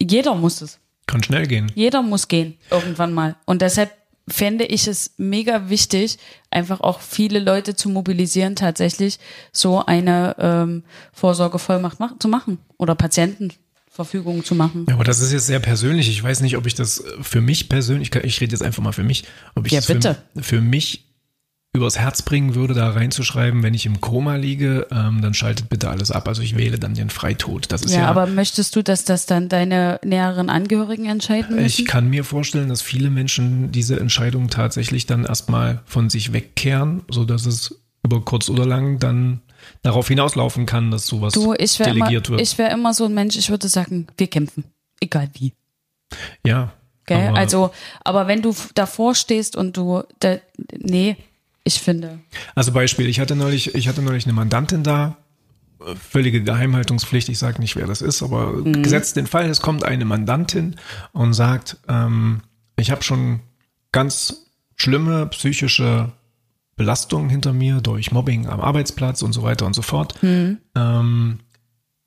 jeder muss es. Kann schnell gehen. Jeder muss gehen, irgendwann mal. Und deshalb fände ich es mega wichtig, einfach auch viele Leute zu mobilisieren, tatsächlich so eine ähm, Vorsorgevollmacht mach zu machen oder Patientenverfügung zu machen. Ja, aber das ist jetzt sehr persönlich. Ich weiß nicht, ob ich das für mich persönlich, ich rede jetzt einfach mal für mich, ob ich Ja, das für, bitte. für mich übers Herz bringen würde, da reinzuschreiben, wenn ich im Koma liege, ähm, dann schaltet bitte alles ab. Also ich wähle dann den Freitod. Das ist Ja, ja, aber möchtest du, dass das dann deine näheren Angehörigen entscheiden müssen? Ich kann mir vorstellen, dass viele Menschen diese Entscheidung tatsächlich dann erstmal von sich wegkehren, so dass es über kurz oder lang dann darauf hinauslaufen kann, dass sowas du, ich wäre immer, delegiert wird. ich wäre immer so ein Mensch, ich würde sagen, wir kämpfen. Egal wie. ja. Gell? aber- also, aber wenn du davor stehst und du, da, nee, ich finde, Also Beispiel, ich hatte neulich, ich hatte neulich eine Mandantin da, völlige Geheimhaltungspflicht, ich sage nicht, wer das ist, aber Mhm. gesetzt den Fall, es kommt eine Mandantin und sagt, ähm, ich habe schon ganz schlimme psychische Belastungen hinter mir durch Mobbing am Arbeitsplatz und so weiter und so fort. Mhm. Ähm,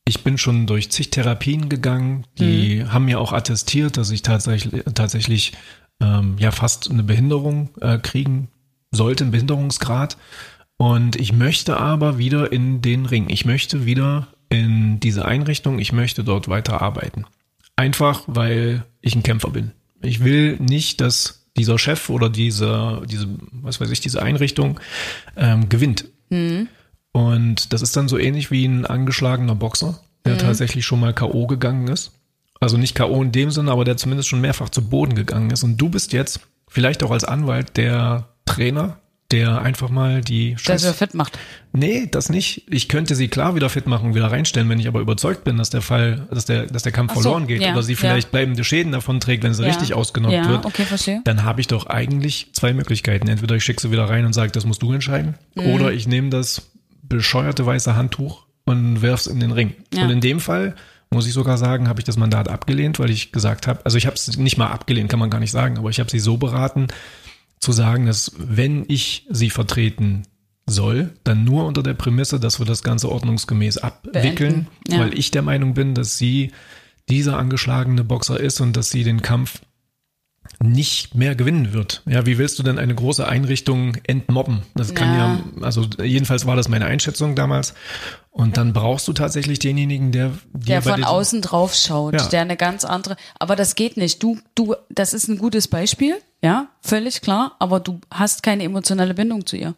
ich bin schon durch zig Therapien gegangen, die Mhm. haben mir auch attestiert, dass ich tatsächlich, tatsächlich ähm, ja fast eine Behinderung äh, kriegen sollte, einen Behinderungsgrad. Und ich möchte aber wieder in den Ring. Ich möchte wieder in diese Einrichtung. Ich möchte dort weiter arbeiten. Einfach, weil ich ein Kämpfer bin. Ich will nicht, dass dieser Chef oder diese, diese, was weiß ich, diese Einrichtung ähm, gewinnt. Und das ist dann so ähnlich wie ein angeschlagener Boxer, der tatsächlich schon mal K.O. gegangen ist. Also nicht K.O. in dem Sinne, aber der zumindest schon mehrfach zu Boden gegangen ist. Und du bist jetzt vielleicht auch als Anwalt der Trainer, der einfach mal die Scheiß fit macht. Nee, das nicht. Ich könnte sie klar wieder fit machen, wieder reinstellen, wenn ich aber überzeugt bin, dass der Fall, dass der, dass der Kampf so, verloren geht ja, oder sie ja. vielleicht bleibende Schäden davon trägt, wenn sie Ja. richtig ausgenockt Ja, wird. okay, verstehe. Dann habe ich doch eigentlich zwei Möglichkeiten. Entweder ich schicke sie wieder rein und sage, das musst du entscheiden, Mhm. oder ich nehme das bescheuerte weiße Handtuch und werf's in den Ring. Ja. Und in dem Fall muss ich sogar sagen, habe ich das Mandat abgelehnt, weil ich gesagt habe, also ich habe es nicht mal abgelehnt, kann man gar nicht sagen, aber ich habe sie so beraten, zu sagen, dass wenn ich sie vertreten soll, dann nur unter der Prämisse, dass wir das Ganze ordnungsgemäß abwickeln, ja. weil ich der Meinung bin, dass sie dieser angeschlagene Boxer ist und dass sie den Kampf nicht mehr gewinnen wird. Ja, wie willst du denn eine große Einrichtung entmobben? Das kann ja, ja also jedenfalls war das meine Einschätzung damals. Und dann brauchst du tatsächlich denjenigen, der der von außen drauf schaut, ja. der eine ganz andere. Aber das geht nicht. Du, du, das ist ein gutes Beispiel, ja, völlig klar. Aber du hast keine emotionale Bindung zu ihr.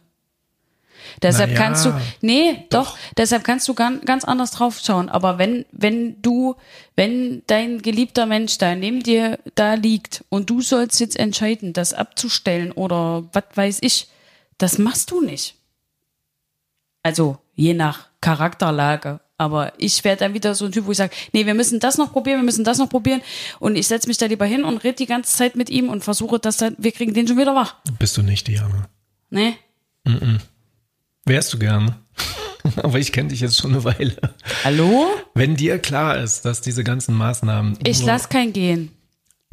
Deshalb naja, kannst du, nee, doch. doch, deshalb kannst du ganz, anders drauf schauen. Aber wenn, wenn du, wenn dein geliebter Mensch da neben dir da liegt und du sollst jetzt entscheiden, das abzustellen oder was weiß ich, das machst du nicht. Also, je nach Charakterlage. Aber ich werde dann wieder so ein Typ, wo ich sage, nee, wir müssen das noch probieren, wir müssen das noch probieren. Und ich setze mich da lieber hin und rede die ganze Zeit mit ihm und versuche, dass dann, wir kriegen den schon wieder wach. Bist du nicht, Diana? Nee. Mm, -mm. Wärst du gern. Aber ich kenne dich jetzt schon eine Weile. Hallo? Wenn dir klar ist, dass diese ganzen Maßnahmen. Ich lass kein gehen.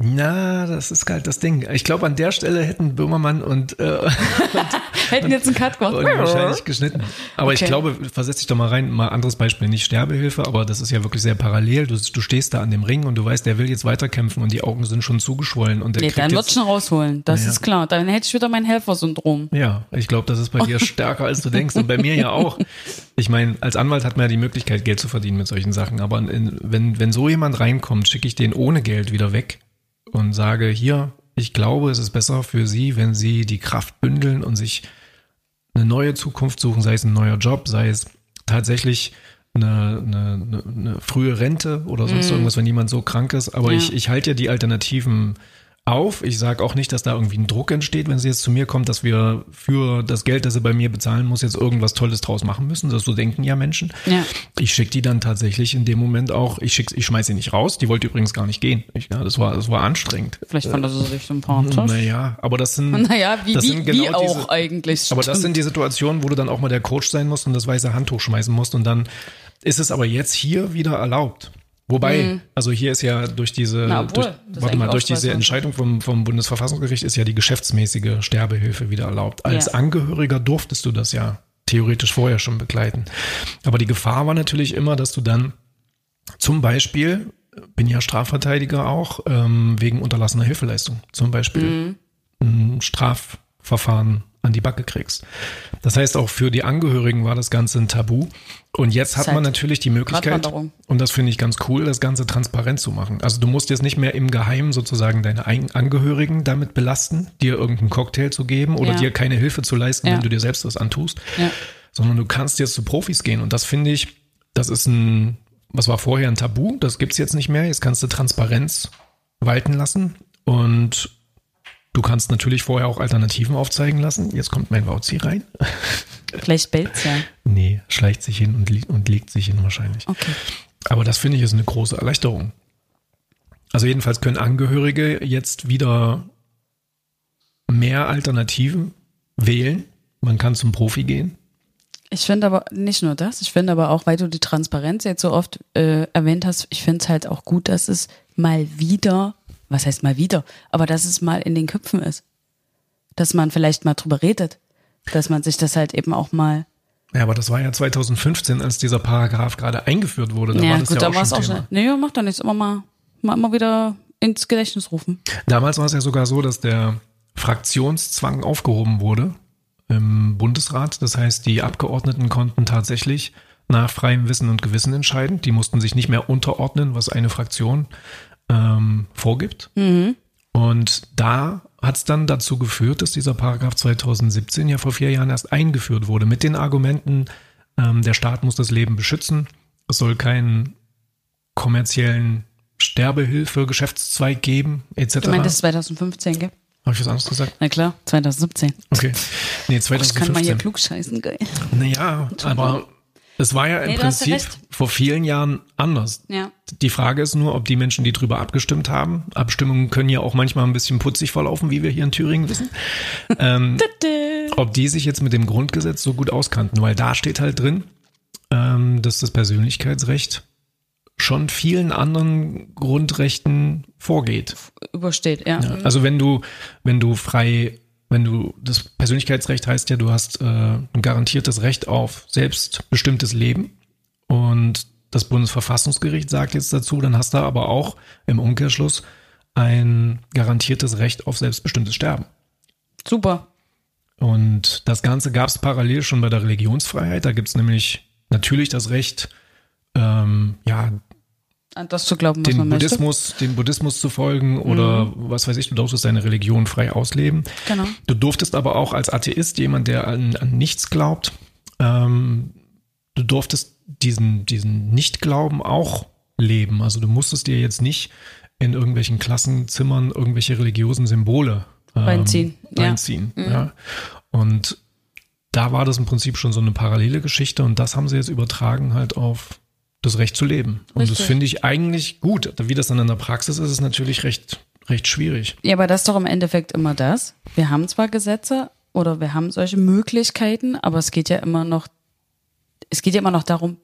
Na, das ist halt das Ding. Ich glaube, an der Stelle hätten Böhmermann und, äh, und hätten jetzt einen Cut gemacht. Wahrscheinlich geschnitten. Aber okay. ich glaube, versetz dich doch mal rein, mal anderes Beispiel, nicht Sterbehilfe, aber das ist ja wirklich sehr parallel. Du, du stehst da an dem Ring und du weißt, der will jetzt weiterkämpfen und die Augen sind schon zugeschwollen. Und der nee, dann wird schon rausholen. Das ja. ist klar. Dann hätte ich wieder mein Helfersyndrom. Ja, ich glaube, das ist bei dir stärker, als du denkst. Und bei mir ja auch. Ich meine, als Anwalt hat man ja die Möglichkeit, Geld zu verdienen mit solchen Sachen. Aber in, wenn, wenn so jemand reinkommt, schicke ich den ohne Geld wieder weg und sage, hier, ich glaube, es ist besser für Sie, wenn Sie die Kraft bündeln und sich eine neue Zukunft suchen, sei es ein neuer Job, sei es tatsächlich eine, eine, eine frühe Rente oder sonst mm. irgendwas, wenn jemand so krank ist. Aber ja. ich, ich halte ja die Alternativen auf. Ich sage auch nicht, dass da irgendwie ein Druck entsteht, wenn sie jetzt zu mir kommt, dass wir für das Geld, das sie bei mir bezahlen muss, jetzt irgendwas Tolles draus machen müssen. Das so denken ja Menschen. Ja. Ich schicke die dann tatsächlich in dem Moment auch, ich schick, ich schmeiß sie nicht raus. Die wollte übrigens gar nicht gehen. Ich, ja, das war, das war anstrengend. Vielleicht fand sie sich sympathisch. Naja, aber das sind, naja, wie, das sind genau wie auch diese, eigentlich. Aber das sind die Situationen, wo du dann auch mal der Coach sein musst und das weiße Handtuch schmeißen musst und dann ist es aber jetzt hier wieder erlaubt. Wobei, mhm. also hier ist ja durch diese, Na, durch, warte mal, durch diese Entscheidung vom, vom Bundesverfassungsgericht ist ja die geschäftsmäßige Sterbehilfe wieder erlaubt. Als ja. Angehöriger durftest du das ja theoretisch vorher schon begleiten. Aber die Gefahr war natürlich immer, dass du dann zum Beispiel, bin ja Strafverteidiger auch, ähm, wegen unterlassener Hilfeleistung zum Beispiel mhm. ein Strafverfahren an die Backe kriegst. Das heißt, auch für die Angehörigen war das Ganze ein Tabu. Und jetzt hat man natürlich die Möglichkeit, und das finde ich ganz cool, das Ganze transparent zu machen. Also du musst jetzt nicht mehr im Geheimen sozusagen deine Angehörigen damit belasten, dir irgendeinen Cocktail zu geben oder ja. dir keine Hilfe zu leisten, ja. wenn du dir selbst was antust, ja. sondern du kannst jetzt zu Profis gehen. Und das finde ich, das ist ein, was war vorher ein Tabu, das gibt's jetzt nicht mehr. Jetzt kannst du Transparenz walten lassen und Du kannst natürlich vorher auch Alternativen aufzeigen lassen. Jetzt kommt mein Wauzi rein. Vielleicht bellt's ja. Nee, schleicht sich hin und, li und legt sich hin wahrscheinlich. Okay. Aber das finde ich ist eine große Erleichterung. Also jedenfalls können Angehörige jetzt wieder mehr Alternativen wählen. Man kann zum Profi gehen. Ich finde aber nicht nur das, ich finde aber auch, weil du die Transparenz jetzt so oft äh, erwähnt hast, ich finde es halt auch gut, dass es mal wieder was heißt mal wieder, aber dass es mal in den Köpfen ist. Dass man vielleicht mal drüber redet. Dass man sich das halt eben auch mal. Ja, aber das war ja 2015, als dieser Paragraph gerade eingeführt wurde. Da ja, war das gut, ja da war es auch schon. Nee, macht doch nichts. Immer mal, mal immer wieder ins Gedächtnis rufen. Damals war es ja sogar so, dass der Fraktionszwang aufgehoben wurde im Bundesrat. Das heißt, die Abgeordneten konnten tatsächlich nach freiem Wissen und Gewissen entscheiden. Die mussten sich nicht mehr unterordnen, was eine Fraktion ähm, vorgibt. Mhm. Und da hat es dann dazu geführt, dass dieser Paragraph 2017 ja vor vier Jahren erst eingeführt wurde, mit den Argumenten, ähm, der Staat muss das Leben beschützen, es soll keinen kommerziellen Sterbehilfe, Geschäftszweig geben, etc. Du meintest 2015, gell? Habe ich was anderes gesagt? Na klar, 2017. Okay. Nee, 2015. Ich kann mal hier klug scheißen, geil. Naja, aber es war ja im nee, Prinzip vor vielen Jahren anders. Ja. Die Frage ist nur, ob die Menschen, die drüber abgestimmt haben, Abstimmungen können ja auch manchmal ein bisschen putzig verlaufen, wie wir hier in Thüringen wissen, ähm, ob die sich jetzt mit dem Grundgesetz so gut auskannten, weil da steht halt drin, ähm, dass das Persönlichkeitsrecht schon vielen anderen Grundrechten vorgeht. Übersteht, ja. Ja, also wenn du, wenn du frei, wenn du, das Persönlichkeitsrecht heißt ja, du hast äh, ein garantiertes Recht auf selbstbestimmtes Leben und das Bundesverfassungsgericht sagt jetzt dazu, dann hast du aber auch im Umkehrschluss ein garantiertes Recht auf selbstbestimmtes Sterben. Super. Und das Ganze gab es parallel schon bei der Religionsfreiheit. Da gibt es nämlich natürlich das Recht, ähm, ja, An das zu glauben, was den man möchte. Buddhismus, dem Buddhismus zu folgen oder was weiß ich, du durftest deine Religion frei ausleben. Genau. Du durftest aber auch als Atheist, jemand, der an, an nichts glaubt, ähm, du durftest diesen, diesen Nichtglauben auch leben. Also du musstest dir jetzt nicht in irgendwelchen Klassenzimmern irgendwelche religiösen Symbole ähm, Reinziehen, ja. reinziehen. Ja. Und da war das im Prinzip schon so eine parallele Geschichte und das haben sie jetzt übertragen halt auf das Recht zu leben. Und das Richtig. finde ich eigentlich gut. Wie das dann in der Praxis ist, ist natürlich recht, recht schwierig. Ja, aber das ist doch im Endeffekt immer das. Wir haben zwar Gesetze oder wir haben solche Möglichkeiten, aber es geht ja immer noch, es geht ja immer noch darum,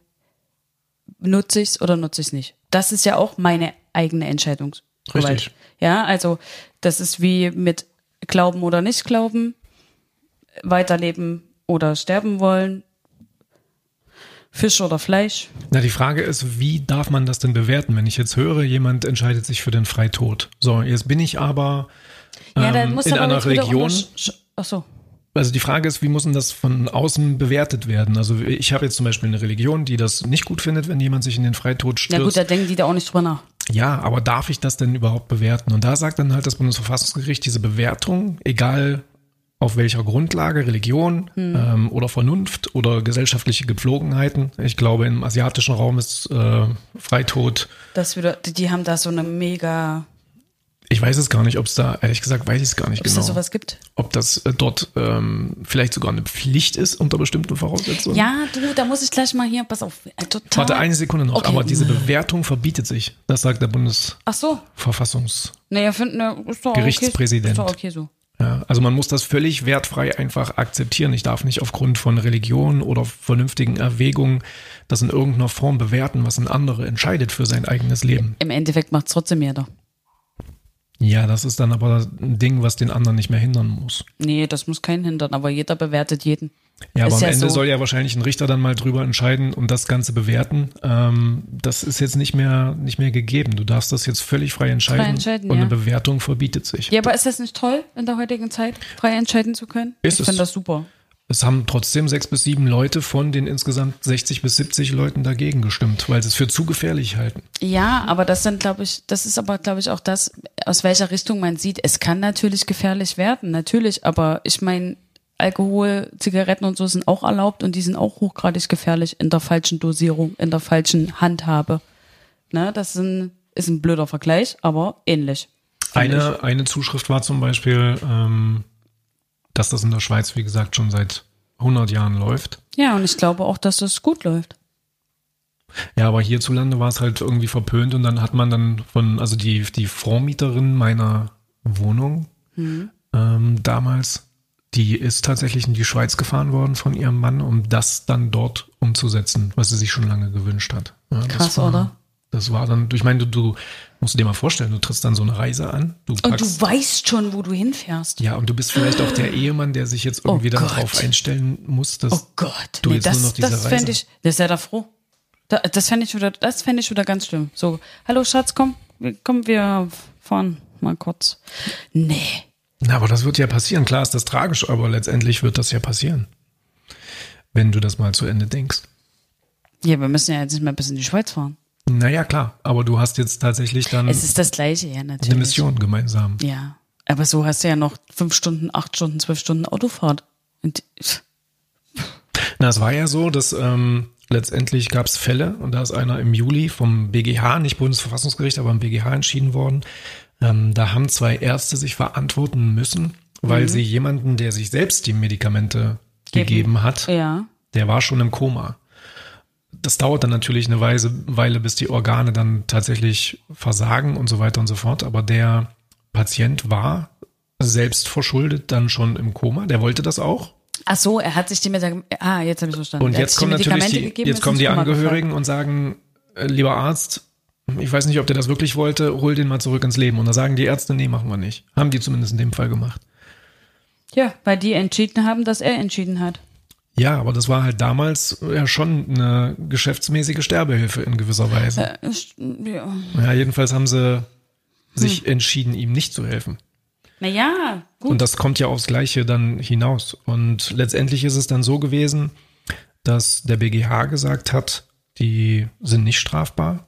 nutze ich es oder nutze ich es nicht. Das ist ja auch meine eigene Entscheidung. Richtig. Ja, also das ist wie mit Glauben oder nicht Glauben, weiterleben oder sterben wollen, Fisch oder Fleisch. Na, die Frage ist, wie darf man das denn bewerten, wenn ich jetzt höre, jemand entscheidet sich für den Freitod? So, jetzt bin ich aber Ja, dann ähm, muss in einer jetzt wieder Religion. untersch- Ach so. Also die Frage ist, wie muss denn das von außen bewertet werden? Also ich habe jetzt zum Beispiel eine Religion, die das nicht gut findet, wenn jemand sich in den Freitod Na gut, stürzt. da denken die da auch nicht drüber nach. Ja, aber darf ich das denn überhaupt bewerten? Und da sagt dann halt das Bundesverfassungsgericht, diese Bewertung, egal auf welcher Grundlage, Religion Hm. ähm, oder Vernunft oder gesellschaftliche Gepflogenheiten. Ich glaube, im asiatischen Raum ist äh, Freitod, Das wieder, die, haben da so eine mega, ich weiß es gar nicht, ob es da, ehrlich gesagt, weiß ich es gar nicht ob es genau. da sowas gibt. ob das äh, dort ähm, vielleicht sogar eine Pflicht ist unter bestimmten Voraussetzungen. Ja, du, da muss ich gleich mal hier, pass auf, äh, total. Warte eine Sekunde noch, Okay. aber diese Bewertung verbietet sich. Das sagt der Ach so, naja, ne, ist doch Gerichtspräsident. Okay, ist doch okay so. Ja, also man muss das völlig wertfrei einfach akzeptieren. Ich darf nicht aufgrund von Religion oder vernünftigen Erwägungen das in irgendeiner Form bewerten, was ein anderer entscheidet für sein eigenes Leben. Im Endeffekt macht es trotzdem jeder. Ja, das ist dann aber ein Ding, was den anderen nicht mehr hindern muss. Nee, das muss keinen hindern, aber jeder bewertet jeden. Ja, aber Ist am ja Ende so. soll ja wahrscheinlich ein Richter dann mal drüber entscheiden und das Ganze bewerten. Ähm, das ist jetzt nicht mehr, nicht mehr gegeben. Du darfst das jetzt völlig frei entscheiden, Frei entscheiden, und ja. eine Bewertung verbietet sich. Ja, aber ist das nicht toll, in der heutigen Zeit frei entscheiden zu können? Ist ich finde das super. Es haben trotzdem sechs bis sieben Leute von den insgesamt 60 bis 70 Leuten dagegen gestimmt, weil sie es für zu gefährlich halten. Ja, aber das sind, glaube ich, das ist aber, glaube ich, auch das, aus welcher Richtung man sieht. Es kann natürlich gefährlich werden, natürlich, aber ich meine, Alkohol, Zigaretten und so sind auch erlaubt und die sind auch hochgradig gefährlich in der falschen Dosierung, in der falschen Handhabe. Ne, das sind, ist ein blöder Vergleich, aber ähnlich. Eine, eine Zuschrift war zum Beispiel, ähm, dass das in der Schweiz, wie gesagt, schon seit 100 Jahren läuft. Ja, und ich glaube auch, dass das gut läuft. Ja, aber hierzulande war es halt irgendwie verpönt und dann hat man dann von, also die, die Vormieterin meiner Wohnung ähm, damals, die ist tatsächlich in die Schweiz gefahren worden von ihrem Mann, um das dann dort umzusetzen, was sie sich schon lange gewünscht hat. Ja, das Krass, war, oder? Das war dann, ich meine, du, du musst dir mal vorstellen, du trittst dann so eine Reise an, du Und du weißt schon, wo du hinfährst. ja, und du bist vielleicht auch der Ehemann, der sich jetzt irgendwie dann Oh darauf einstellen muss, dass Oh Gott, du nee, jetzt das, nur noch diese das Reise. fände ich, das sei da froh. Da, das fände ich wieder, das fände ich wieder ganz schlimm. So, hallo Schatz, komm, komm, wir fahren mal kurz. Nee. Na, aber das wird ja passieren. Klar ist das tragisch, aber letztendlich wird das ja passieren. Wenn du das mal zu Ende denkst. Ja, wir müssen ja jetzt nicht mehr bis in die Schweiz fahren. Naja, klar. Aber du hast jetzt tatsächlich dann Es ist das Gleiche, ja, natürlich. eine Mission gemeinsam. Ja. Aber so hast du ja noch fünf Stunden, acht Stunden, zwölf Stunden Autofahrt. Und, Na, es war ja so, dass ähm, letztendlich gab es Fälle und da ist einer im Juli vom BGH, nicht Bundesverfassungsgericht, aber im BGH entschieden worden. Ähm, da haben zwei Ärzte sich verantworten müssen, weil sie jemanden, der sich selbst die Medikamente Geben. gegeben hat, ja. der war schon im Koma. Das dauert dann natürlich eine Weise, Weile, bis die Organe dann tatsächlich versagen und so weiter und so fort. Aber der Patient war selbst verschuldet dann schon im Koma. Der wollte das auch. Ach so, er hat sich die Medikamente, ah, jetzt habe ich verstanden. Und jetzt kommen natürlich die, gegeben, jetzt kommen die Angehörigen und sagen, äh, lieber Arzt, ich weiß nicht, ob der das wirklich wollte, hol den mal zurück ins Leben. Und da sagen die Ärzte, nee, machen wir nicht. Haben die zumindest in dem Fall gemacht. Ja, weil die entschieden haben, dass er entschieden hat. Ja, aber das war halt damals ja schon eine geschäftsmäßige Sterbehilfe in gewisser Weise. Äh, ja. Ja, jedenfalls haben sie sich entschieden, ihm nicht zu helfen. Naja, gut. Und das kommt ja aufs Gleiche dann hinaus. Und letztendlich ist es dann so gewesen, dass der BGH gesagt hat, die sind nicht strafbar.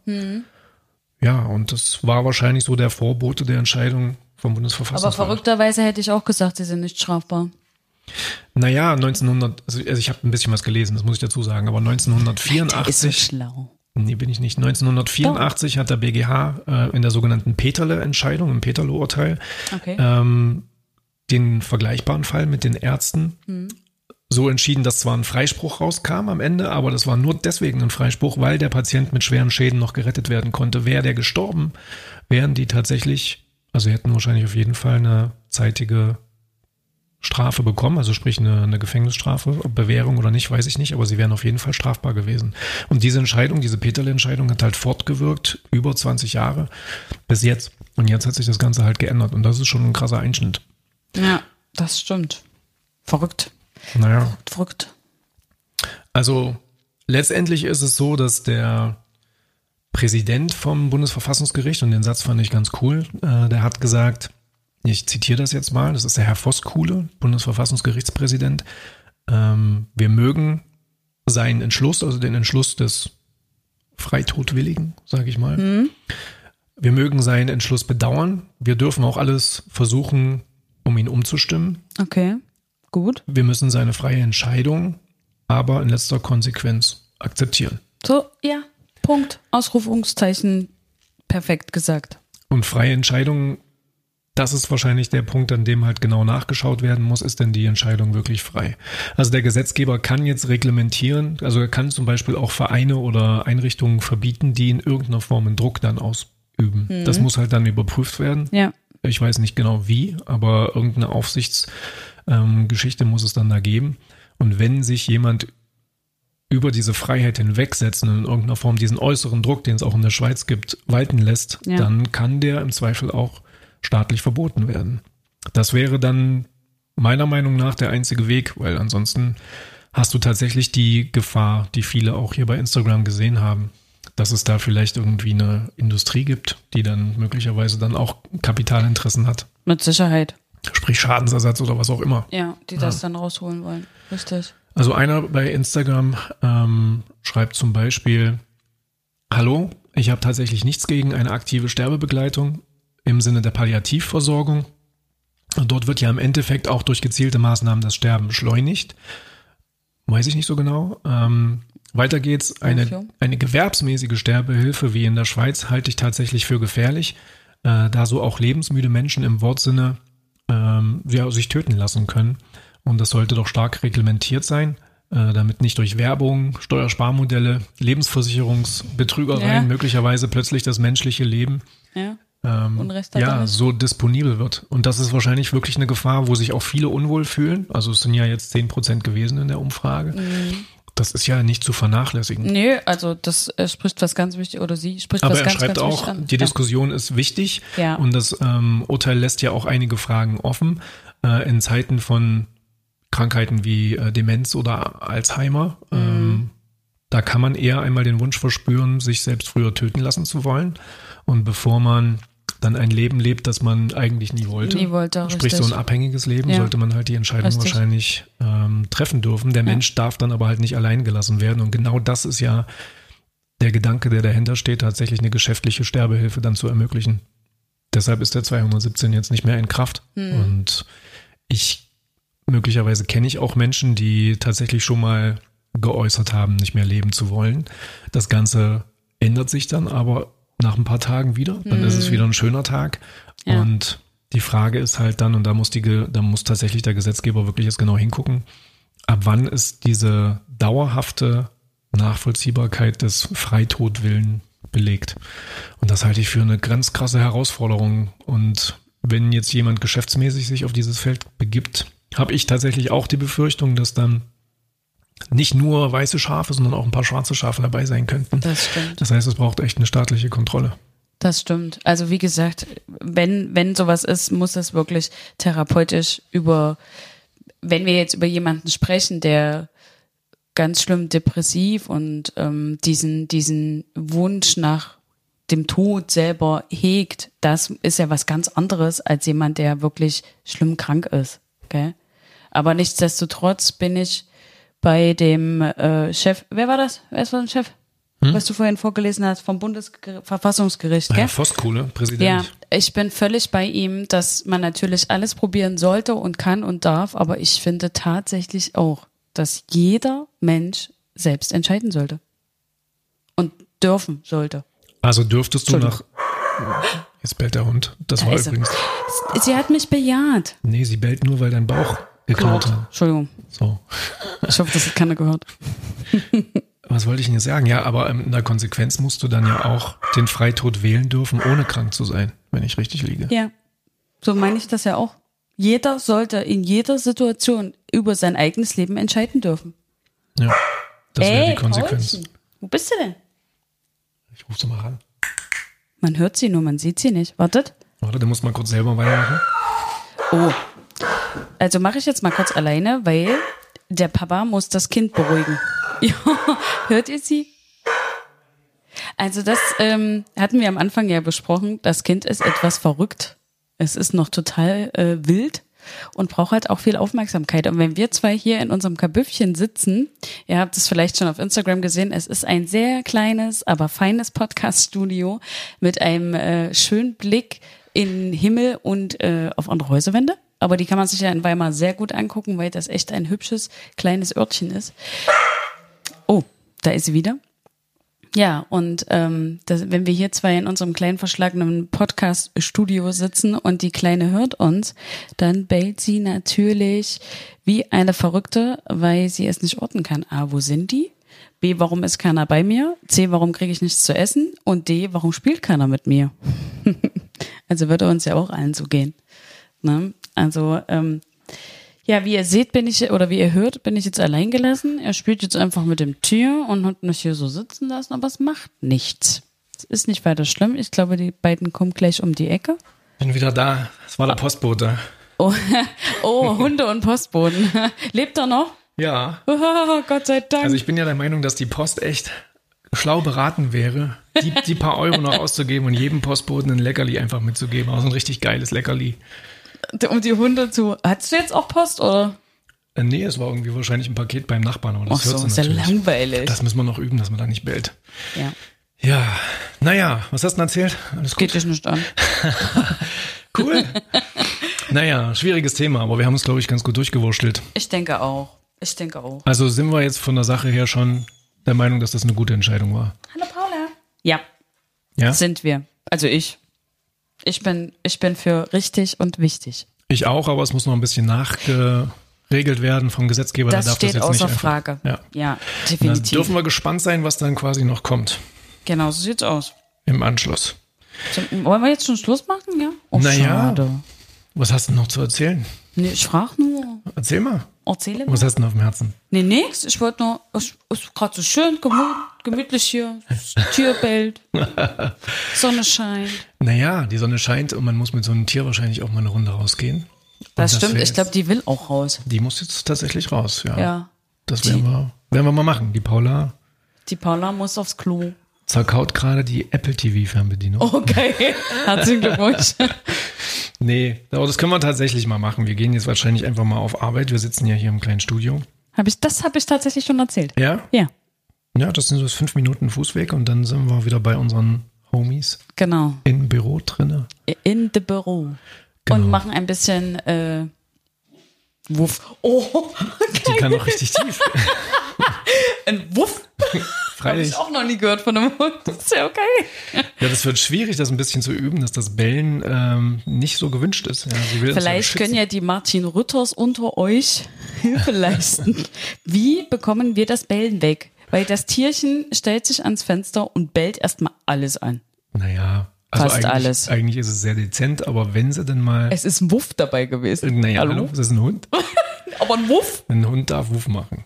Ja, und das war wahrscheinlich so der Vorbote der Entscheidung vom Aber Bundesverfassungsgericht. verrückterweise hätte ich auch gesagt, sie sind nicht strafbar. Naja, 1900, also also ich habe ein bisschen was gelesen, das muss ich dazu sagen, aber Der ist so 1984, schlau. nee, bin ich nicht, 1984 hat der BGH äh, in der sogenannten Peterle-Entscheidung, im Peterle-Urteil, Okay. ähm, den vergleichbaren Fall mit den Ärzten Hm. so entschieden, dass zwar ein Freispruch rauskam am Ende, aber das war nur deswegen ein Freispruch, weil der Patient mit schweren Schäden noch gerettet werden konnte. Wäre der gestorben, wären die tatsächlich, also hätten wahrscheinlich auf jeden Fall eine zeitige Strafe bekommen, also sprich eine, eine Gefängnisstrafe, ob Bewährung oder nicht, weiß ich nicht, aber sie wären auf jeden Fall strafbar gewesen. Und diese Entscheidung, diese Peterle-Entscheidung hat halt fortgewirkt, über 20 Jahre bis jetzt. Und jetzt hat sich das Ganze halt geändert und das ist schon ein krasser Einschnitt. Ja, das stimmt. Verrückt. Naja, Verrückt. also letztendlich ist es so, dass der Präsident vom Bundesverfassungsgericht, und den Satz fand ich ganz cool, äh, der hat gesagt, ich zitiere das jetzt mal, das ist der Herr Voskuhle, Bundesverfassungsgerichtspräsident, ähm, wir mögen seinen Entschluss, also den Entschluss des Freitodwilligen, sage ich mal, wir mögen seinen Entschluss bedauern, wir dürfen auch alles versuchen, um ihn umzustimmen, Okay. Gut. wir müssen seine freie Entscheidung aber in letzter Konsequenz akzeptieren. So, ja. Punkt. Ausrufungszeichen. Perfekt gesagt. Und freie Entscheidung, das ist wahrscheinlich der Punkt, an dem halt genau nachgeschaut werden muss, ist denn die Entscheidung wirklich frei? Also der Gesetzgeber kann jetzt reglementieren, also er kann zum Beispiel auch Vereine oder Einrichtungen verbieten, die in irgendeiner Form einen Druck dann ausüben. Das muss halt dann überprüft werden. Ja. Ich weiß nicht genau wie, aber irgendeine Aufsichtsgeschichte ähm, muss es dann da geben. Und wenn sich jemand über diese Freiheit hinwegsetzen und in irgendeiner Form diesen äußeren Druck, den es auch in der Schweiz gibt, walten lässt, Ja. dann kann der im Zweifel auch staatlich verboten werden. Das wäre dann meiner Meinung nach der einzige Weg, weil ansonsten hast du tatsächlich die Gefahr, die viele auch hier bei Instagram gesehen haben, dass es da vielleicht irgendwie eine Industrie gibt, die dann möglicherweise dann auch Kapitalinteressen hat. Mit Sicherheit. Sprich Schadensersatz oder was auch immer. Ja, die das dann rausholen wollen. Richtig. Also einer bei Instagram ähm, schreibt zum Beispiel, Hallo, ich habe tatsächlich nichts gegen eine aktive Sterbebegleitung im Sinne der Palliativversorgung. Dort wird ja im Endeffekt auch durch gezielte Maßnahmen das Sterben beschleunigt. Weiß ich nicht so genau. Ähm, weiter geht's. Eine, eine gewerbsmäßige Sterbehilfe wie in der Schweiz halte ich tatsächlich für gefährlich, äh, da so auch lebensmüde Menschen im Wortsinne ähm, ja, sich töten lassen können. Und das sollte doch stark reglementiert sein, äh, damit nicht durch Werbung, Steuersparmodelle, Lebensversicherungsbetrügereien Ja. möglicherweise plötzlich das menschliche Leben Ja. Ähm, er ja, so disponibel wird. Und das ist wahrscheinlich wirklich eine Gefahr, wo sich auch viele unwohl fühlen. Also es sind ja jetzt 10 Prozent gewesen in der Umfrage. Mhm. Das ist ja nicht zu vernachlässigen. Nö, also das äh, spricht was ganz wichtig, oder sie spricht Aber was er ganz, schreibt ganz auch, wichtig an. die Diskussion ist wichtig Ja. und das ähm, Urteil lässt ja auch einige Fragen offen. Äh, in Zeiten von Krankheiten wie äh, Demenz oder Alzheimer, Mhm. Da kann man eher einmal den Wunsch verspüren, sich selbst früher töten lassen zu wollen. Und bevor man dann ein Leben lebt, das man eigentlich nie wollte, Nie wollte, sprich so richtig. ein abhängiges Leben, Ja. sollte man halt die Entscheidung Richtig. wahrscheinlich ähm, treffen dürfen. Der Mensch darf dann aber halt nicht allein gelassen werden. Und genau das ist ja der Gedanke, der dahinter steht, tatsächlich eine geschäftliche Sterbehilfe dann zu ermöglichen. Deshalb ist der 217 jetzt nicht mehr in Kraft. Hm. Und ich, möglicherweise kenne ich auch Menschen, die tatsächlich schon mal geäußert haben, nicht mehr leben zu wollen. Das Ganze ändert sich dann aber nach ein paar Tagen wieder. Dann ist es wieder ein schöner Tag. Hm. Ja. Und die Frage ist halt dann, und da muss die, da muss tatsächlich der Gesetzgeber wirklich jetzt genau hingucken, ab wann ist diese dauerhafte Nachvollziehbarkeit des Freitodwillen belegt. Und das halte ich für eine ganz krasse Herausforderung. Und wenn jetzt jemand geschäftsmäßig sich auf dieses Feld begibt, habe ich tatsächlich auch die Befürchtung, dass dann nicht nur weiße Schafe, sondern auch ein paar schwarze Schafe dabei sein könnten. Das stimmt. Das heißt, es braucht echt eine staatliche Kontrolle. Das stimmt. Also wie gesagt, wenn, wenn sowas ist, muss es wirklich therapeutisch über, wenn wir jetzt über jemanden sprechen, der ganz schlimm depressiv und ähm, diesen, diesen Wunsch nach dem Tod selber hegt, das ist ja was ganz anderes als jemand, der wirklich schlimm krank ist. Okay? Aber nichtsdestotrotz bin ich bei dem äh, Chef, wer war das? Wer ist der Chef? Was du vorhin vorgelesen hast vom Bundesverfassungsgericht, gell? Ja, Voskuhle, Präsident. Ja, ich bin völlig bei ihm, dass man natürlich alles probieren sollte und kann und darf, aber ich finde tatsächlich auch, dass jeder Mensch selbst entscheiden sollte. Und dürfen sollte. Also dürftest du nach. Jetzt bellt der Hund. Das Da war übrigens. Sie hat mich bejaht. Nee, sie bellt nur, weil dein Bauch geklaut hat. Entschuldigung. So. Ich hoffe, das hat keiner gehört. Was wollte ich denn jetzt sagen? Ja, aber ähm, in der Konsequenz musst du dann ja auch den Freitod wählen dürfen, ohne krank zu sein, wenn ich richtig liege. Ja. So meine ich das ja auch. Jeder sollte in jeder Situation über sein eigenes Leben entscheiden dürfen. Ja. Das wäre die Konsequenz. Paulchen, Wo bist du denn? Ich ruf sie mal ran. Man hört sie nur, man sieht sie nicht. Wartet. Warte, du musst mal kurz selber weitermachen. Oh. Also mache ich jetzt mal kurz alleine, weil der Papa muss das Kind beruhigen. Ja, hört ihr sie? Also das ähm, hatten wir am Anfang ja besprochen. Das Kind ist etwas verrückt. Es ist noch total äh, wild und braucht halt auch viel Aufmerksamkeit. Und wenn wir zwei hier in unserem Kabüffchen sitzen, ihr habt es vielleicht schon auf Instagram gesehen, es ist ein sehr kleines, aber feines Podcast-Studio mit einem äh, schönen Blick in Himmel und äh, auf andere Häuserwände. Aber die kann man sich ja in Weimar sehr gut angucken, weil das echt ein hübsches kleines Örtchen ist. Oh, da ist sie wieder. Ja, und ähm, das, wenn wir hier zwei in unserem kleinen verschlagenen Podcast-Studio sitzen und die Kleine hört uns, dann bellt sie natürlich wie eine Verrückte, weil sie es nicht orten kann. A, wo sind die? B, warum ist keiner bei mir? C, warum kriege ich nichts zu essen? Und D, warum spielt keiner mit mir? also würde uns ja auch allen so gehen. Ne? Also, ähm, ja, wie ihr seht, bin ich, oder wie ihr hört, bin ich jetzt allein gelassen. Er spielt jetzt einfach mit dem Tier und hat mich hier so sitzen lassen, aber es macht nichts. Es ist nicht weiter schlimm. Ich glaube, die beiden kommen gleich um die Ecke. Bin wieder da. Das war der Postbote. Oh, oh Hunde und Postboden. Lebt er noch? Ja. Oh, Gott sei Dank. Also ich bin ja der Meinung, dass die Post echt schlau beraten wäre, die, die paar Euro noch auszugeben und jedem Postboten ein Leckerli einfach mitzugeben. Auch so ein richtig geiles Leckerli. Um die Hunde zu. Hattest du jetzt auch Post oder? Äh, nee, es war irgendwie wahrscheinlich ein Paket beim Nachbarn. Aber das Ach so, ist ja langweilig. Das müssen wir noch üben, dass man da nicht bellt. Ja. Ja, naja, was hast du denn erzählt? Alles gut. Geht dich nicht an. Cool. naja, schwieriges Thema, aber wir haben es, glaube ich, ganz gut durchgewurschtelt. Ich denke auch. Ich denke auch. Also sind wir jetzt von der Sache her schon der Meinung, dass das eine gute Entscheidung war. Hallo Paula. Ja, Ja? sind wir. Also ich. Ich bin, ich bin für richtig und wichtig. Ich auch, aber es muss noch ein bisschen nachgeregelt werden vom Gesetzgeber. Das da steht das außer Frage. Ja. ja Da definitiv. dürfen wir gespannt sein, was dann quasi noch kommt genau, so sieht's aus. im Anschluss. Wollen wir jetzt schon Schluss machen, ja? Oh, Naja. schade. Was hast du noch zu erzählen? Nee, ich frag nur. Erzähl mal. Erzähle mal. Was hast du denn auf dem Herzen? Nee, nix. Ich wollte nur, es ist gerade so schön, gemüt, gemütlich hier. Das Tür bellt. Sonne scheint. Naja, die Sonne scheint und man muss mit so einem Tier wahrscheinlich auch mal eine Runde rausgehen. Und Das, stimmt. Ich glaube, die will auch raus. die muss jetzt tatsächlich raus, ja. Ja. Das werden wir, werden wir mal machen. Die Paula Die Paula muss aufs Klo. Zerkaut gerade die Apple TV Fernbedienung. Okay. Herzlichen Glückwunsch. Nee, aber das können wir tatsächlich mal machen. Wir gehen jetzt wahrscheinlich einfach mal auf Arbeit. Wir sitzen ja hier im kleinen Studio. Hab ich, das habe ich tatsächlich schon erzählt. Ja? Ja, Ja, das sind so fünf Minuten Fußweg und dann sind wir wieder bei unseren Homies genau. im Büro drinne. In the Büro. Genau. Und machen ein bisschen äh, Wuff. Oh, Die kann noch richtig tief. ein Wuff. Habe Freilich. ich auch noch nie gehört von einem Hund. Das ist ja okay. Ja, das wird schwierig, das ein bisschen zu üben, dass das Bellen ähm, nicht so gewünscht ist. Ja, Vielleicht ja können ja die Martin Rütters unter euch Hilfe leisten. Wie bekommen wir das Bellen weg? Weil das Tierchen stellt sich ans Fenster und bellt erstmal alles an. Naja, also Fast eigentlich, alles. eigentlich ist es sehr dezent, aber wenn sie denn mal. Es ist ein Wuff dabei gewesen. naja, hallo? hallo? das ist ein Hund. Aber ein Wuff? Ein Hund darf Wuf machen.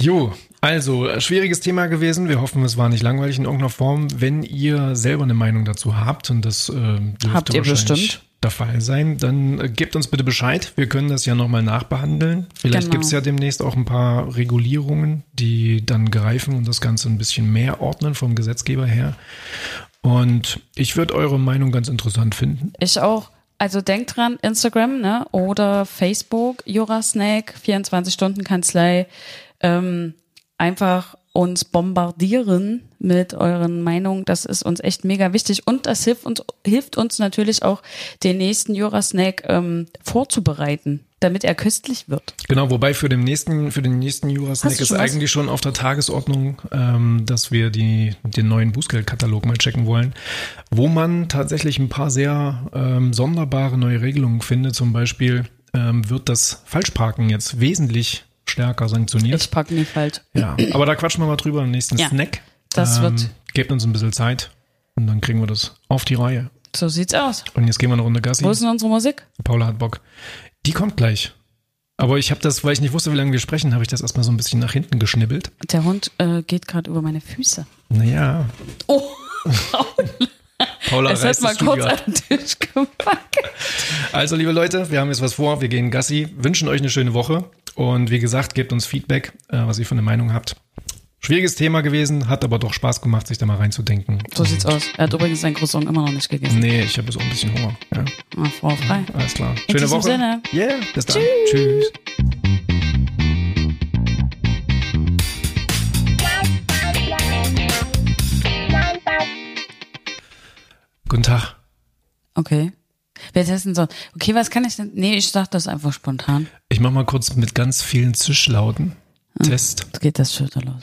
Jo, also äh, schwieriges Thema gewesen. Wir hoffen, es war nicht langweilig in irgendeiner Form. Wenn ihr selber eine Meinung dazu habt und das äh, dürfte Habt ihr wahrscheinlich bestimmt. der Fall sein, dann äh, gebt uns bitte Bescheid. Wir können das ja nochmal nachbehandeln. Vielleicht Genau. gibt es ja demnächst auch ein paar Regulierungen, die dann greifen und das Ganze ein bisschen mehr ordnen vom Gesetzgeber her. Und ich würde eure Meinung ganz interessant finden. Ich auch. Also denkt dran, Instagram ne? oder Facebook, Jurasnack, 24 Stunden Kanzlei. Ähm, einfach uns bombardieren mit euren Meinungen. Das ist uns echt mega wichtig. Und das hilft uns, hilft uns natürlich auch, den nächsten Jurasnack ähm, vorzubereiten, damit er köstlich wird. Genau, wobei für den nächsten, für den nächsten Jura-Snack ist was? eigentlich schon auf der Tagesordnung, ähm, dass wir die, den neuen Bußgeldkatalog mal checken wollen, wo man tatsächlich ein paar sehr ähm, sonderbare neue Regelungen findet. Zum Beispiel ähm, wird das Falschparken jetzt wesentlich stärker sanktioniert. Ich packe nie falsch. ja, aber da quatschen wir mal drüber im nächsten Ja, Snack. Ähm, das wird- Gebt uns ein bisschen Zeit und dann kriegen wir das auf die Reihe. So sieht's aus. Und jetzt gehen wir eine Runde Gassi. Wo ist denn unsere Musik? Paula hat Bock. Die kommt gleich. Aber ich habe das, weil ich nicht wusste, wie lange wir sprechen, habe ich das erstmal so ein bisschen nach hinten geschnibbelt. Der Hund äh, geht gerade über meine Füße. Naja, Oh, Paula es hat mal kurz an den Tisch gepackt. Also, liebe Leute, wir haben jetzt was vor. Wir gehen Gassi, wünschen euch eine schöne Woche. Und wie gesagt, gebt uns Feedback, äh, was ihr für eine Meinung habt. Schwieriges Thema gewesen, hat aber doch Spaß gemacht, sich da mal reinzudenken. So sieht's aus. Er hat übrigens sein Croissant immer noch nicht gegessen. Nee, ich habe jetzt auch ein bisschen Hunger. Ja, Ah, Frau frei. alles klar. In Schöne diesem Woche. Sinne. Yeah, bis dann. Tschüss. Guten Tag. Okay. Wer testen soll. Okay, was kann ich denn? Nee, ich sag das einfach spontan. Ich mach mal kurz mit ganz vielen Zischlauten. Test. Jetzt geht das schon wieder los.